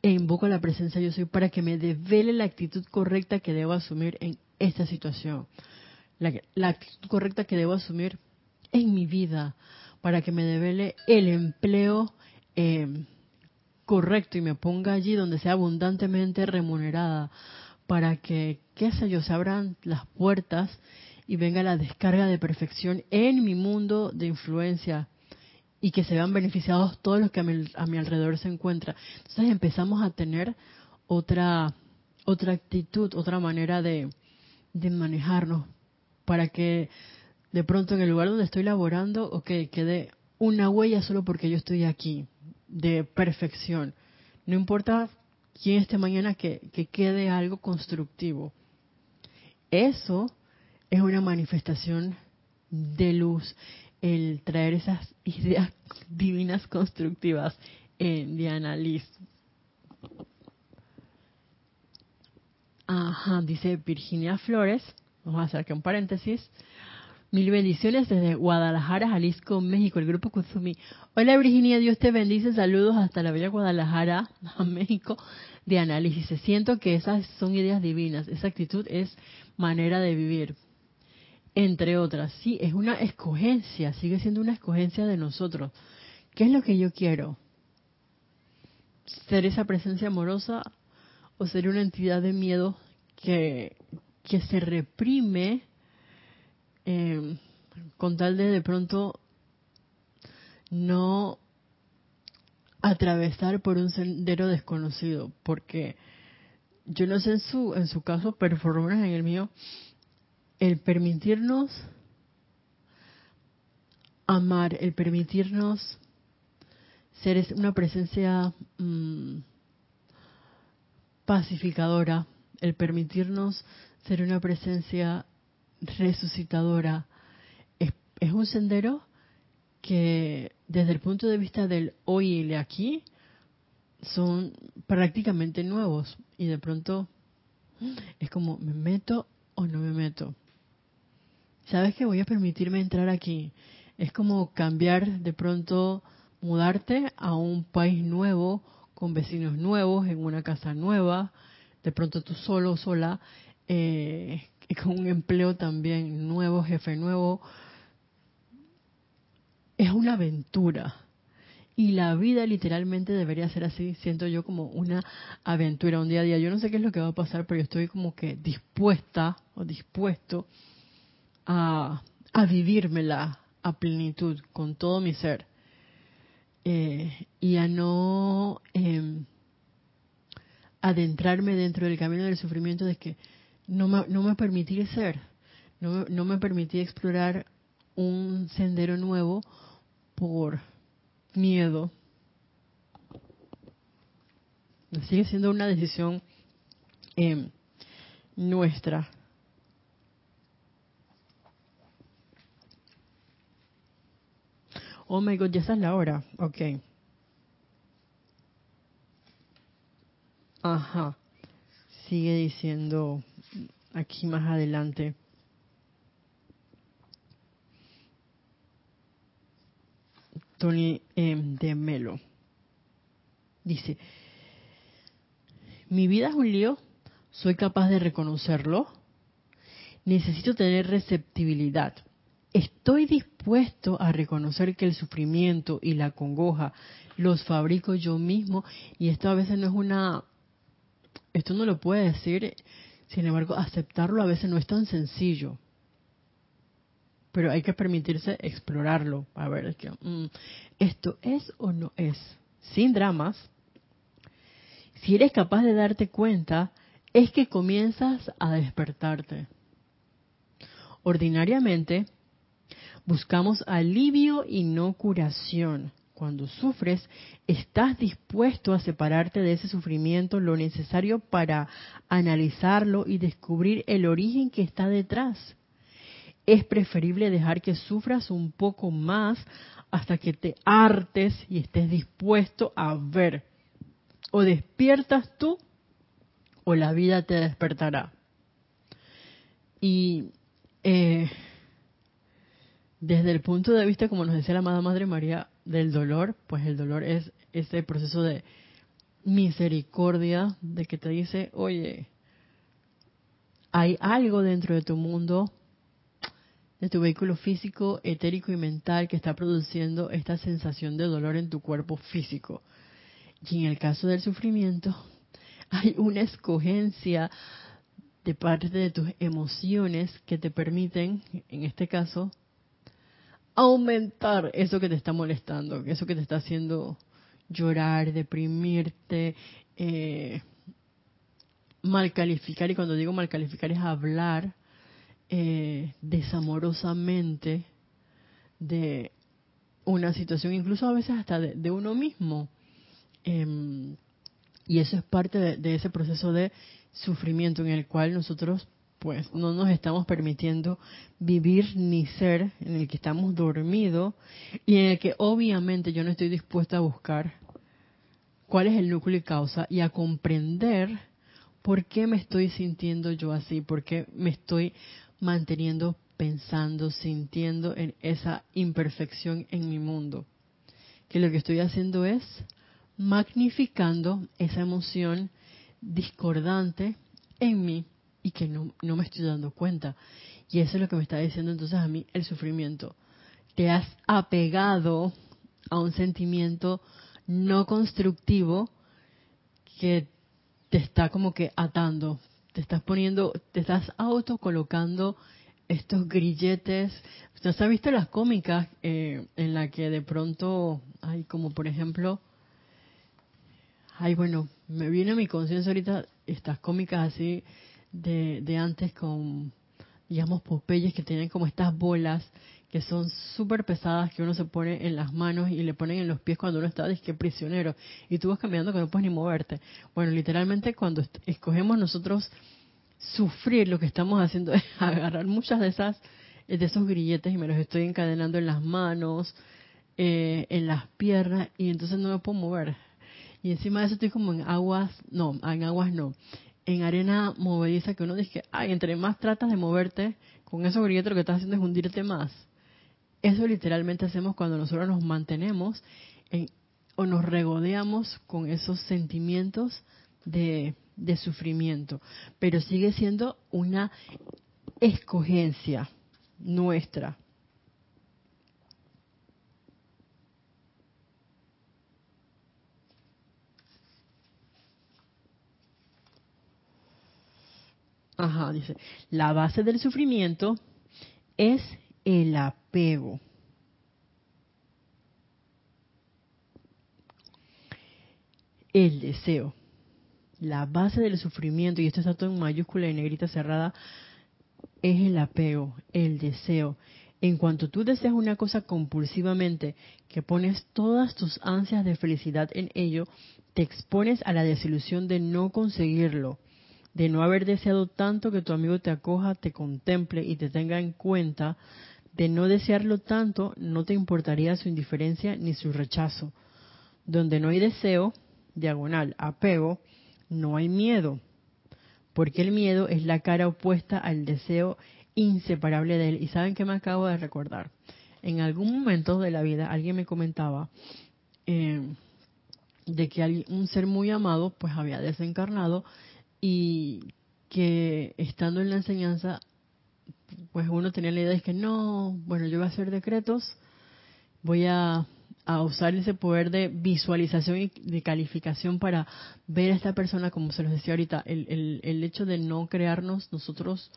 E invoco la presencia yo soy para que me devele la actitud correcta que debo asumir en esta situación. La, actitud correcta que debo asumir en mi vida, para que me devele el empleo eh, correcto y me ponga allí donde sea abundantemente remunerada, para que, qué sé yo, se abran las puertas y venga la descarga de perfección en mi mundo de influencia y que se vean beneficiados todos los que a mi, alrededor se encuentran. Entonces empezamos a tener otra otra actitud, otra manera de, de manejarnos para que de pronto en el lugar donde estoy laborando, ok, quede una huella solo porque yo estoy aquí, de perfección. No importa quién esté mañana, que, que quede algo constructivo. Eso es una manifestación de luz, el traer esas ideas divinas constructivas en Diana Liz. Ajá, dice Virginia Flores, vamos a hacer aquí un paréntesis. Mil bendiciones desde Guadalajara, Jalisco, México, el grupo Kuzumi. Hola Virginia, Dios te bendice, saludos hasta la bella Guadalajara, México, de análisis. Siento que esas son ideas divinas, esa actitud es manera de vivir entre otras. Sí, es una escogencia, sigue siendo una escogencia de nosotros. ¿Qué es lo que yo quiero? ¿Ser esa presencia amorosa o ser una entidad de miedo que, que se reprime eh, con tal de de pronto no atravesar por un sendero desconocido? Porque yo no sé en su, en su caso, pero por lo menos en el mío, el permitirnos amar, el permitirnos ser una presencia mm, pacificadora, el permitirnos ser una presencia resucitadora, es, es, un sendero que desde el punto de vista del hoy y de aquí son prácticamente nuevos y de pronto es como me meto o no me meto sabes que voy a permitirme entrar aquí. Es como cambiar de pronto, mudarte a un país nuevo, con vecinos nuevos, en una casa nueva, de pronto tú solo, sola, eh, con un empleo también nuevo, jefe nuevo. Es una aventura. Y la vida literalmente debería ser así, siento yo como una aventura, un día a día. Yo no sé qué es lo que va a pasar, pero yo estoy como que dispuesta o dispuesto a, a vivírmela a plenitud con todo mi ser eh, y a no em, adentrarme dentro del camino del sufrimiento de que no me, no me permití ser, no, no me permití explorar un sendero nuevo por miedo. Sigue siendo una decisión eh, nuestra Oh my god, ya esa es la hora. Ok. Ajá. Sigue diciendo aquí más adelante. Tony em, de Melo. Dice, mi vida es un lío, soy capaz de reconocerlo, necesito tener receptibilidad estoy dispuesto a reconocer que el sufrimiento y la congoja los fabrico yo mismo y esto a veces no es una esto no lo puede decir sin embargo aceptarlo a veces no es tan sencillo. Pero hay que permitirse explorarlo a ver que mm, esto es o no es sin dramas. Si eres capaz de darte cuenta es que comienzas a despertarte. Ordinariamente Buscamos alivio y no curación. Cuando sufres, estás dispuesto a separarte de ese sufrimiento lo necesario para analizarlo y descubrir el origen que está detrás. Es preferible dejar que sufras un poco más hasta que te hartes y estés dispuesto a ver. O despiertas tú o la vida te despertará. Y eh, desde el punto de vista, como nos decía la amada Madre María, del dolor, pues el dolor es ese proceso de misericordia, de que te dice, oye, hay algo dentro de tu mundo, de tu vehículo físico, etérico y mental que está produciendo esta sensación de dolor en tu cuerpo físico. Y en el caso del sufrimiento, hay una escogencia de parte de tus emociones que te permiten, en este caso, aumentar eso que te está molestando, eso que te está haciendo llorar, deprimirte, eh, mal calificar, y cuando digo mal calificar es hablar eh, desamorosamente de una situación, incluso a veces hasta de, uno mismo. Em, y eso es parte de, ese proceso de sufrimiento en el cual nosotros pues no nos estamos permitiendo vivir ni ser, en el que estamos dormidos y en el que obviamente yo no estoy dispuesta a buscar cuál es el núcleo y causa y a comprender por qué me estoy sintiendo yo así, por qué me estoy manteniendo pensando, sintiendo en esa imperfección en mi mundo. Que lo que estoy haciendo es magnificando esa emoción discordante en mí y que no, no me estoy dando cuenta. Y eso es lo que me está diciendo entonces a mí el sufrimiento. Te has apegado a un sentimiento no constructivo que te está como que atando, te estás poniendo, te estás auto colocando estos grilletes. ¿Usted ha visto las cómicas eh, en la que de pronto hay como por ejemplo, ay bueno, me viene a mi conciencia ahorita estas cómicas así de, de antes con, digamos, Popeyes que tienen como estas bolas que son súper pesadas que uno se pone en las manos y le ponen en los pies cuando uno está que prisionero y tú vas caminando que no puedes ni moverte. Bueno, literalmente cuando escogemos nosotros sufrir, lo que estamos haciendo es agarrar muchas de esas de esos grilletes y me los estoy encadenando en las manos, eh, en las piernas y entonces no me puedo mover. Y encima de eso estoy como en aguas, no, en aguas no, en arena movediza que uno dice, ay, entre más tratas de moverte, con esos grilletes lo que estás haciendo es hundirte más. Eso literalmente hacemos cuando nosotros nos mantenemos o nos regodeamos con esos sentimientos de sufrimiento. Pero sigue siendo una escogencia nuestra. Ajá, dice, la base del sufrimiento es el apego. El deseo. La base del sufrimiento, y esto está todo en mayúscula y negrita cerrada, es el apego, el deseo. En cuanto tú deseas una cosa compulsivamente, que pones todas tus ansias de felicidad en ello, te expones a la desilusión de no conseguirlo de no haber deseado tanto que tu amigo te acoja, te contemple y te tenga en cuenta, de no desearlo tanto, no te importaría su indiferencia ni su rechazo. Donde no hay deseo, diagonal, apego, no hay miedo, porque el miedo es la cara opuesta al deseo inseparable de él. ¿Y saben qué me acabo de recordar? En algún momento de la vida alguien me comentaba eh, de que un ser muy amado pues había desencarnado y que estando en la enseñanza, pues uno tenía la idea de que no, bueno, yo voy a hacer decretos, voy a, usar ese poder de visualización y de calificación para ver a esta persona, como se los decía ahorita, el, el, hecho de no crearnos nosotros,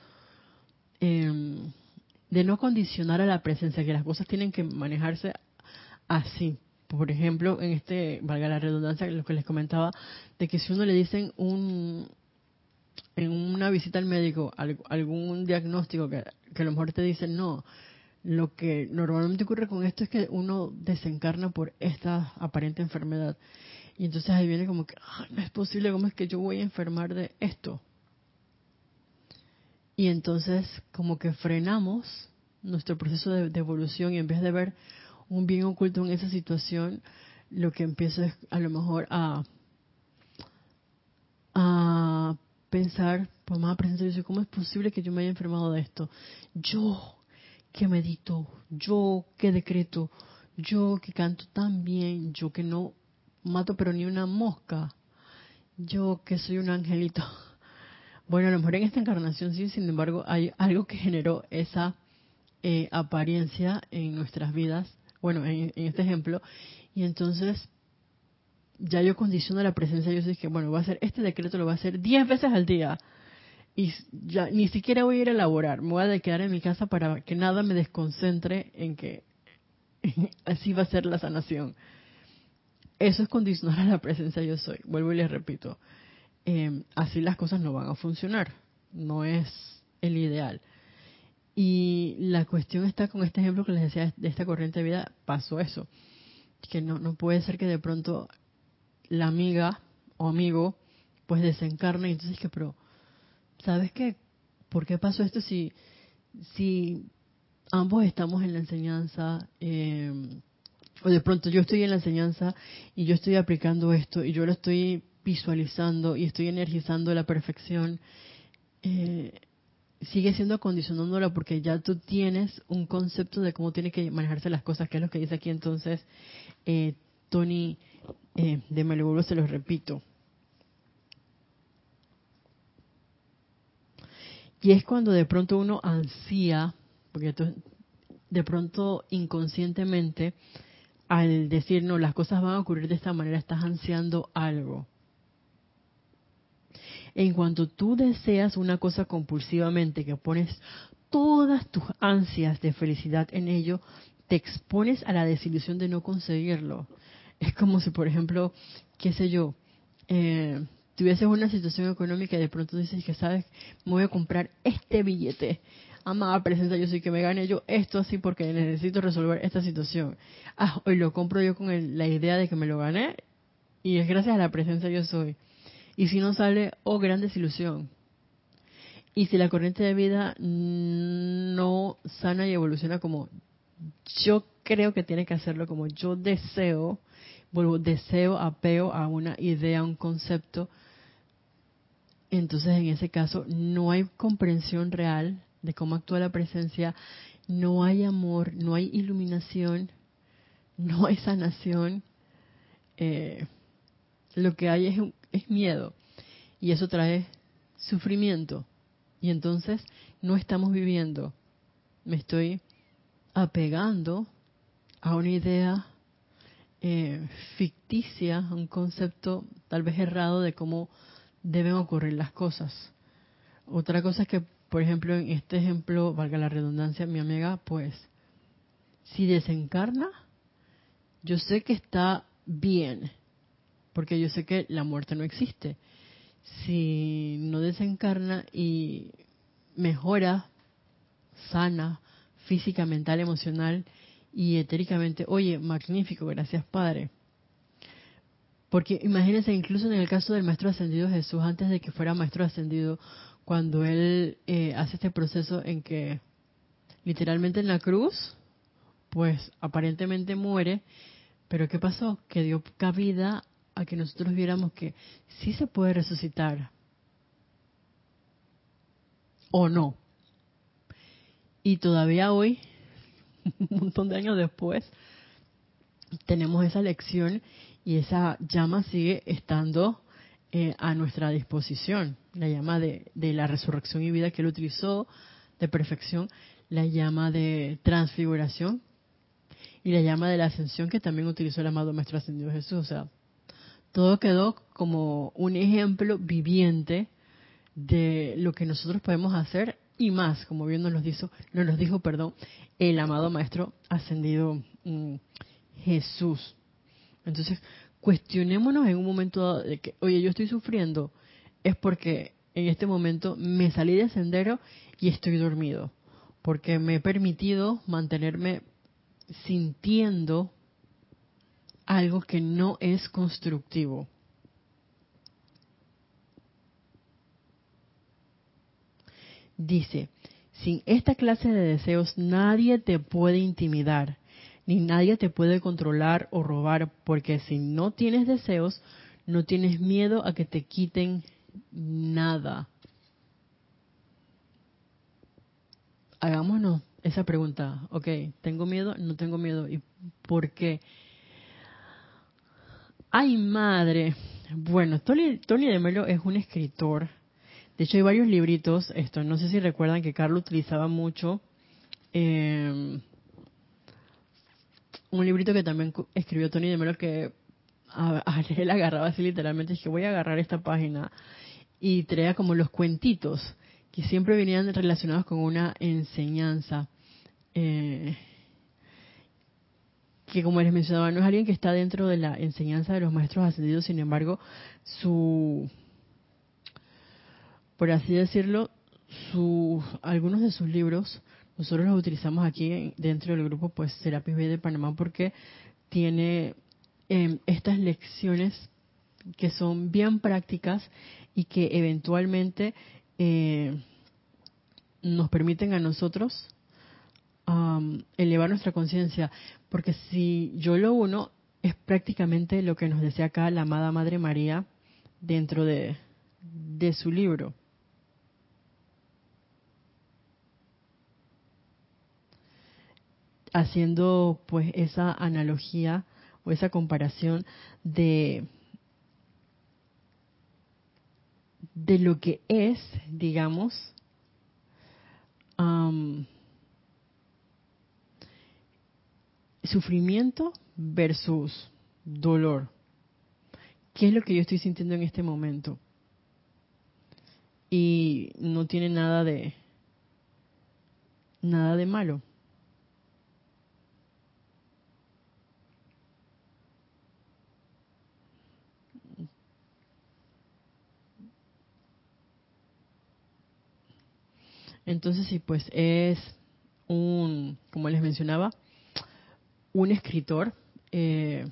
em, de no condicionar a la presencia, que las cosas tienen que manejarse así. Por ejemplo, en este, valga la redundancia, lo que les comentaba, de que si uno le dicen un, en una visita al médico algún diagnóstico que, a lo mejor te dicen, no, lo que normalmente ocurre con esto es que uno desencarna por esta aparente enfermedad. Y entonces ahí viene como que, ah, no es posible, ¿cómo es que yo voy a enfermar de esto? Y entonces como que frenamos nuestro proceso de, evolución y en vez de ver un bien oculto en esa situación, lo que empieza es a lo mejor a, a pensar, pues más presencia, ¿cómo es posible que yo me haya enfermado de esto? Yo que medito, yo que decreto, yo que canto tan bien, yo que no mato pero ni una mosca, yo que soy un angelito. Bueno, a lo mejor en esta encarnación sí, sin embargo, hay algo que generó esa eh, apariencia en nuestras vidas, bueno, en, este ejemplo, y entonces ya yo condiciono la presencia, yo sé que, bueno, voy a hacer este decreto, lo voy a hacer 10 veces al día, y ya ni siquiera voy a ir a elaborar, me voy a quedar en mi casa para que nada me desconcentre en que así va a ser la sanación. Eso es condicionar a la presencia yo soy. Vuelvo y les repito, em, así las cosas no van a funcionar. No es el ideal. Y la cuestión está con este ejemplo que les decía de esta corriente de vida, pasó eso. Que no, no puede ser que de pronto la amiga o amigo pues desencarne y entonces que, pero, ¿sabes qué? ¿Por qué pasó esto si, si ambos estamos en la enseñanza? Eh, o de pronto yo estoy en la enseñanza y yo estoy aplicando esto y yo lo estoy visualizando y estoy energizando la perfección, eh, sigue siendo condicionándola porque ya tú tienes un concepto de cómo tiene que manejarse las cosas, que es lo que dice aquí entonces eh, Tony eh, de Malibu, se los repito. Y es cuando de pronto uno ansía, porque de pronto inconscientemente al decir, no, las cosas van a ocurrir de esta manera, estás ansiando algo. En cuanto tú deseas una cosa compulsivamente, que pones todas tus ansias de felicidad en ello, te expones a la desilusión de no conseguirlo. Es como si, por ejemplo, qué sé yo, eh, tuvieses una situación económica y de pronto dices que, sabes, me voy a comprar este billete amada presencia, yo soy que me gane yo esto así porque necesito resolver esta situación. Ah, hoy lo compro yo con la idea de que me lo gané y es gracias a la presencia yo soy. Y si no sale, oh, gran desilusión. Y si la corriente de vida no sana y evoluciona como yo creo que tiene que hacerlo, como yo deseo, vuelvo, deseo, apeo a una idea, a un concepto, entonces en ese caso no hay comprensión real de cómo actúa la presencia, no hay amor, no hay iluminación, no hay sanación. Eh, lo que hay es, es miedo y eso trae sufrimiento. Y entonces no estamos viviendo. Me estoy apegando a una idea eh, ficticia, un concepto tal vez errado de cómo deben ocurrir las cosas. Otra cosa es que por ejemplo, en este ejemplo, valga la redundancia, mi amiga, pues, si desencarna, yo sé que está bien, porque yo sé que la muerte no existe. Si no desencarna y mejora, sana, física, mental, emocional y etéricamente, oye, magnífico, gracias Padre. Porque imagínense, incluso en el caso del Maestro Ascendido Jesús, antes de que fuera Maestro Ascendido, cuando él eh, hace este proceso en que literalmente en la cruz, pues aparentemente muere, pero ¿qué pasó? Que dio cabida a que nosotros viéramos que sí se puede resucitar o no. Y todavía hoy, un montón de años después, tenemos esa lección y esa llama sigue estando eh, a nuestra disposición. La llama de, la resurrección y vida que él utilizó de perfección, la llama de transfiguración y la llama de la ascensión que también utilizó el amado Maestro Ascendido Jesús. O sea, todo quedó como un ejemplo viviente de lo que nosotros podemos hacer y más, como bien nos, lo dijo, nos dijo perdón, el amado Maestro Ascendido mm, Jesús. Entonces, cuestionémonos en un momento de que, oye, yo estoy sufriendo, es porque en este momento me salí de sendero y estoy dormido, porque me he permitido mantenerme sintiendo algo que no es constructivo. Dice, sin esta clase de deseos nadie te puede intimidar, ni nadie te puede controlar o robar, porque si no tienes deseos, no tienes miedo a que te quiten nada. Hagámonos esa pregunta. Ok, ¿tengo miedo? No tengo miedo. ¿Y por qué? Ay, madre. Bueno, Tony, Tony de Melo es un escritor. De hecho, hay varios libritos. Esto, no sé si recuerdan que Carlos utilizaba mucho eh, un librito que también escribió Tony de Melo que a, a él agarraba así literalmente. Dije, voy a agarrar esta página y traía como los cuentitos que siempre venían relacionados con una enseñanza. Eh, que como les mencionaba, no es alguien que está dentro de la enseñanza de los maestros ascendidos, sin embargo, su, por así decirlo, su, algunos de sus libros, nosotros los utilizamos aquí dentro del grupo, pues Serapis Bay de Panamá, porque tiene em, estas lecciones que son bien prácticas y que eventualmente eh, nos permiten a nosotros elevar nuestra conciencia. Porque si yo lo uno, es prácticamente lo que nos decía acá la amada Madre María dentro de, de su libro. Haciendo pues esa analogía o esa comparación de de lo que es, digamos, sufrimiento versus dolor. ¿Qué es lo que yo estoy sintiendo en este momento? Y no tiene nada de nada de malo. Entonces, sí, pues es un, como les mencionaba, un escritor, eh,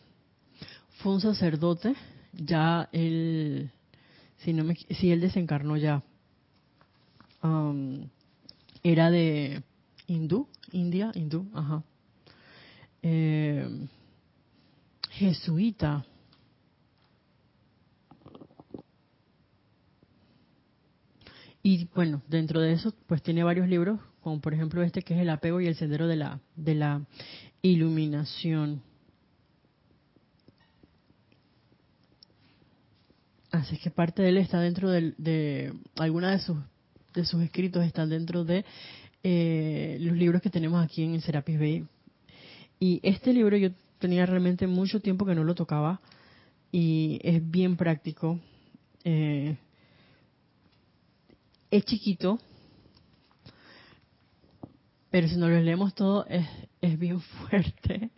fue un sacerdote, ya él, si, no me, si él desencarnó ya, um, era de hindú, India, hindú, ajá, eh, jesuita, y bueno, dentro de eso, pues tiene varios libros, como por ejemplo este que es El apego y el sendero de la, de la iluminación. Así que parte de él está dentro de, de de sus, de sus escritos, están dentro de eh, los libros que tenemos aquí en Serapis Bay. Y este libro yo tenía realmente mucho tiempo que no lo tocaba y es bien práctico. Eh, es chiquito, pero si no lo leemos todo es, es bien fuerte.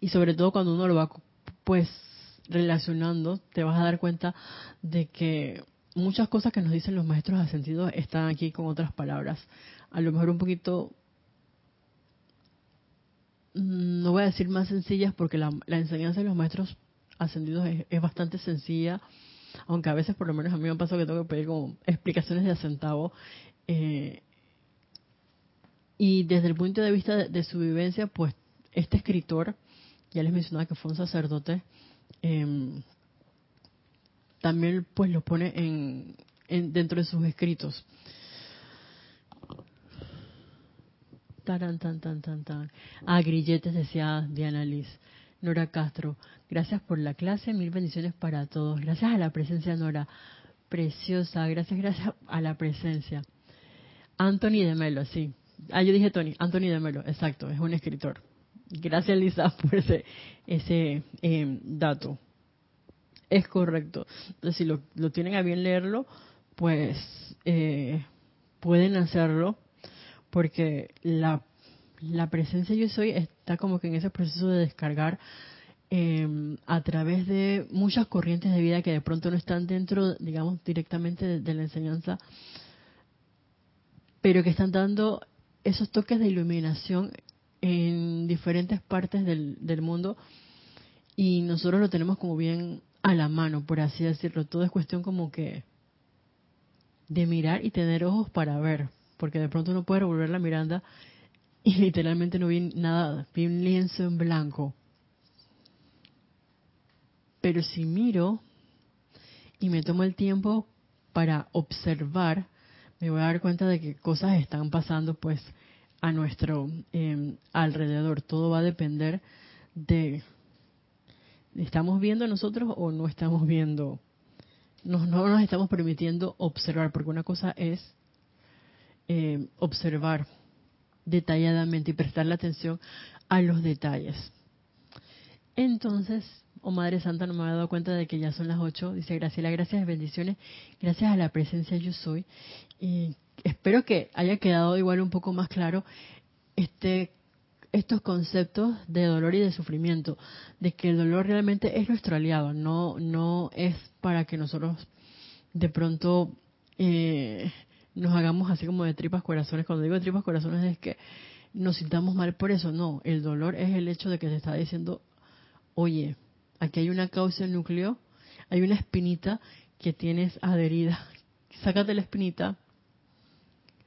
Y sobre todo cuando uno lo va pues relacionando, te vas a dar cuenta de que muchas cosas que nos dicen los maestros ascendidos están aquí con otras palabras. A lo mejor un poquito, no voy a decir más sencillas porque la, enseñanza de los maestros ascendidos es, bastante sencilla, aunque a veces por lo menos a mí me pasa que tengo que pedir como explicaciones de a. Eh, y desde el punto de vista de, su vivencia, pues este escritor, ya les mencionaba que fue un sacerdote, em, también pues lo pone en, dentro de sus escritos. Taran, tan, tan, tan, tan. Ah, grilletes, decía Diana Liz. Nora Castro, gracias por la clase, mil bendiciones para todos. Gracias a la presencia, Nora. Preciosa, gracias, gracias a la presencia. Anthony de Melo, sí. Ah, yo dije Tony, Anthony de Melo, exacto, es un escritor. Gracias, Lisa, por ese, ese em, dato. Es correcto. Entonces, si lo, lo, tienen a bien leerlo, pues eh, pueden hacerlo, porque la, la presencia yo soy está como que en ese proceso de descargar eh, a través de muchas corrientes de vida que de pronto no están dentro, digamos, directamente de la enseñanza, pero que están dando esos toques de iluminación en diferentes partes del, del mundo y nosotros lo tenemos como bien a la mano, por así decirlo. Todo es cuestión como que de mirar y tener ojos para ver, porque de pronto uno puede revolver la miranda y literalmente no vi nada, vi un lienzo en blanco. Pero si miro y me tomo el tiempo para observar, me voy a dar cuenta de que cosas están pasando pues a nuestro em, alrededor. Todo va a depender de, ¿estamos viendo nosotros o no estamos viendo? no nos estamos permitiendo observar, porque una cosa es em, observar detalladamente y prestarle atención a los detalles. Entonces, oh Madre Santa, no me había dado cuenta de que ya son las 8. Dice Graciela, gracias, bendiciones, gracias a la presencia yo soy. Y espero que haya quedado igual un poco más claro este estos conceptos de dolor y de sufrimiento, de que el dolor realmente es nuestro aliado, no no es para que nosotros de pronto eh, nos hagamos así como de tripas corazones. Cuando digo tripas corazones es que nos sintamos mal por eso, no, el dolor es el hecho de que te está diciendo, oye, aquí hay una causa núcleo, hay una espinita que tienes adherida, sácate la espinita,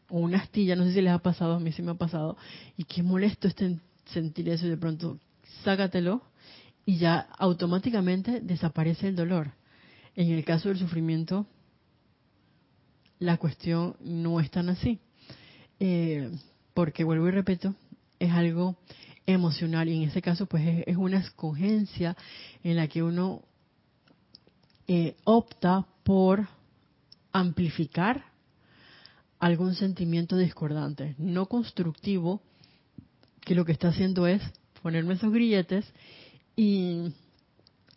o una astilla, no sé si les ha pasado, a mí sí me ha pasado, y qué molesto es sentir eso de pronto sácatelo y ya automáticamente desaparece el dolor. En el caso del sufrimiento, la cuestión no es tan así. Eh, porque vuelvo y repito, es algo emocional y en ese caso pues es, una escogencia en la que uno eh, opta por amplificar algún sentimiento discordante, no constructivo, que lo que está haciendo es ponerme esos grilletes y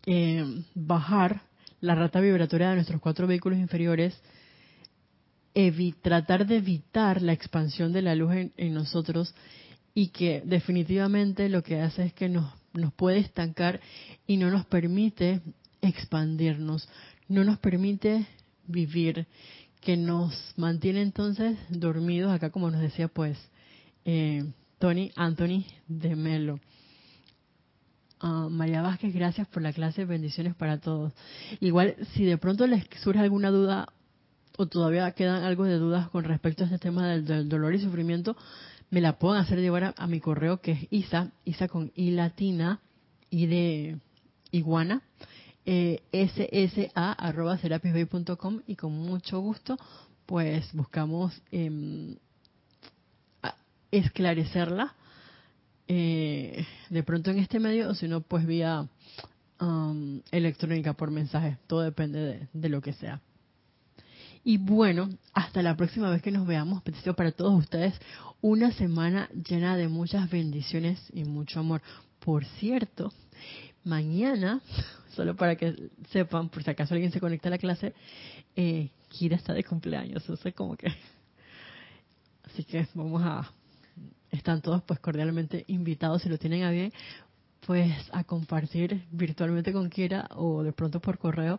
eh, bajar la rata vibratoria de nuestros cuatro vehículos inferiores, tratar de evitar la expansión de la luz en nosotros y que definitivamente lo que hace es que nos, nos puede estancar y no nos permite expandirnos, no nos permite vivir, que nos mantiene entonces dormidos, acá como nos decía pues eh, Tony Anthony de Melo. Ah, María Vázquez, gracias por la clase, bendiciones para todos. Igual, si de pronto les surge alguna duda o todavía quedan algo de dudas con respecto a este tema del dolor y sufrimiento, me la pueden hacer llevar a, mi correo que es isa, isa con i latina, y de iguana, eh, ssa y con mucho gusto pues buscamos eh, esclarecerla eh, de pronto en este medio o si no pues vía um, electrónica por mensaje, todo depende de, de lo que sea. Y bueno, hasta la próxima vez que nos veamos, deseo para todos ustedes una semana llena de muchas bendiciones y mucho amor. Por cierto, mañana, solo para que sepan, por si acaso alguien se conecta a la clase, eh, Kira está de cumpleaños, no sé cómo que. Así que vamos a. Están todos pues cordialmente invitados, si lo tienen a bien, pues a compartir virtualmente con Kira o de pronto por correo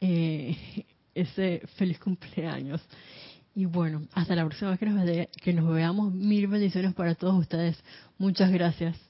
eh, ese feliz cumpleaños. Y bueno, hasta la próxima vez que nos, que nos veamos, mil bendiciones para todos ustedes. Muchas gracias.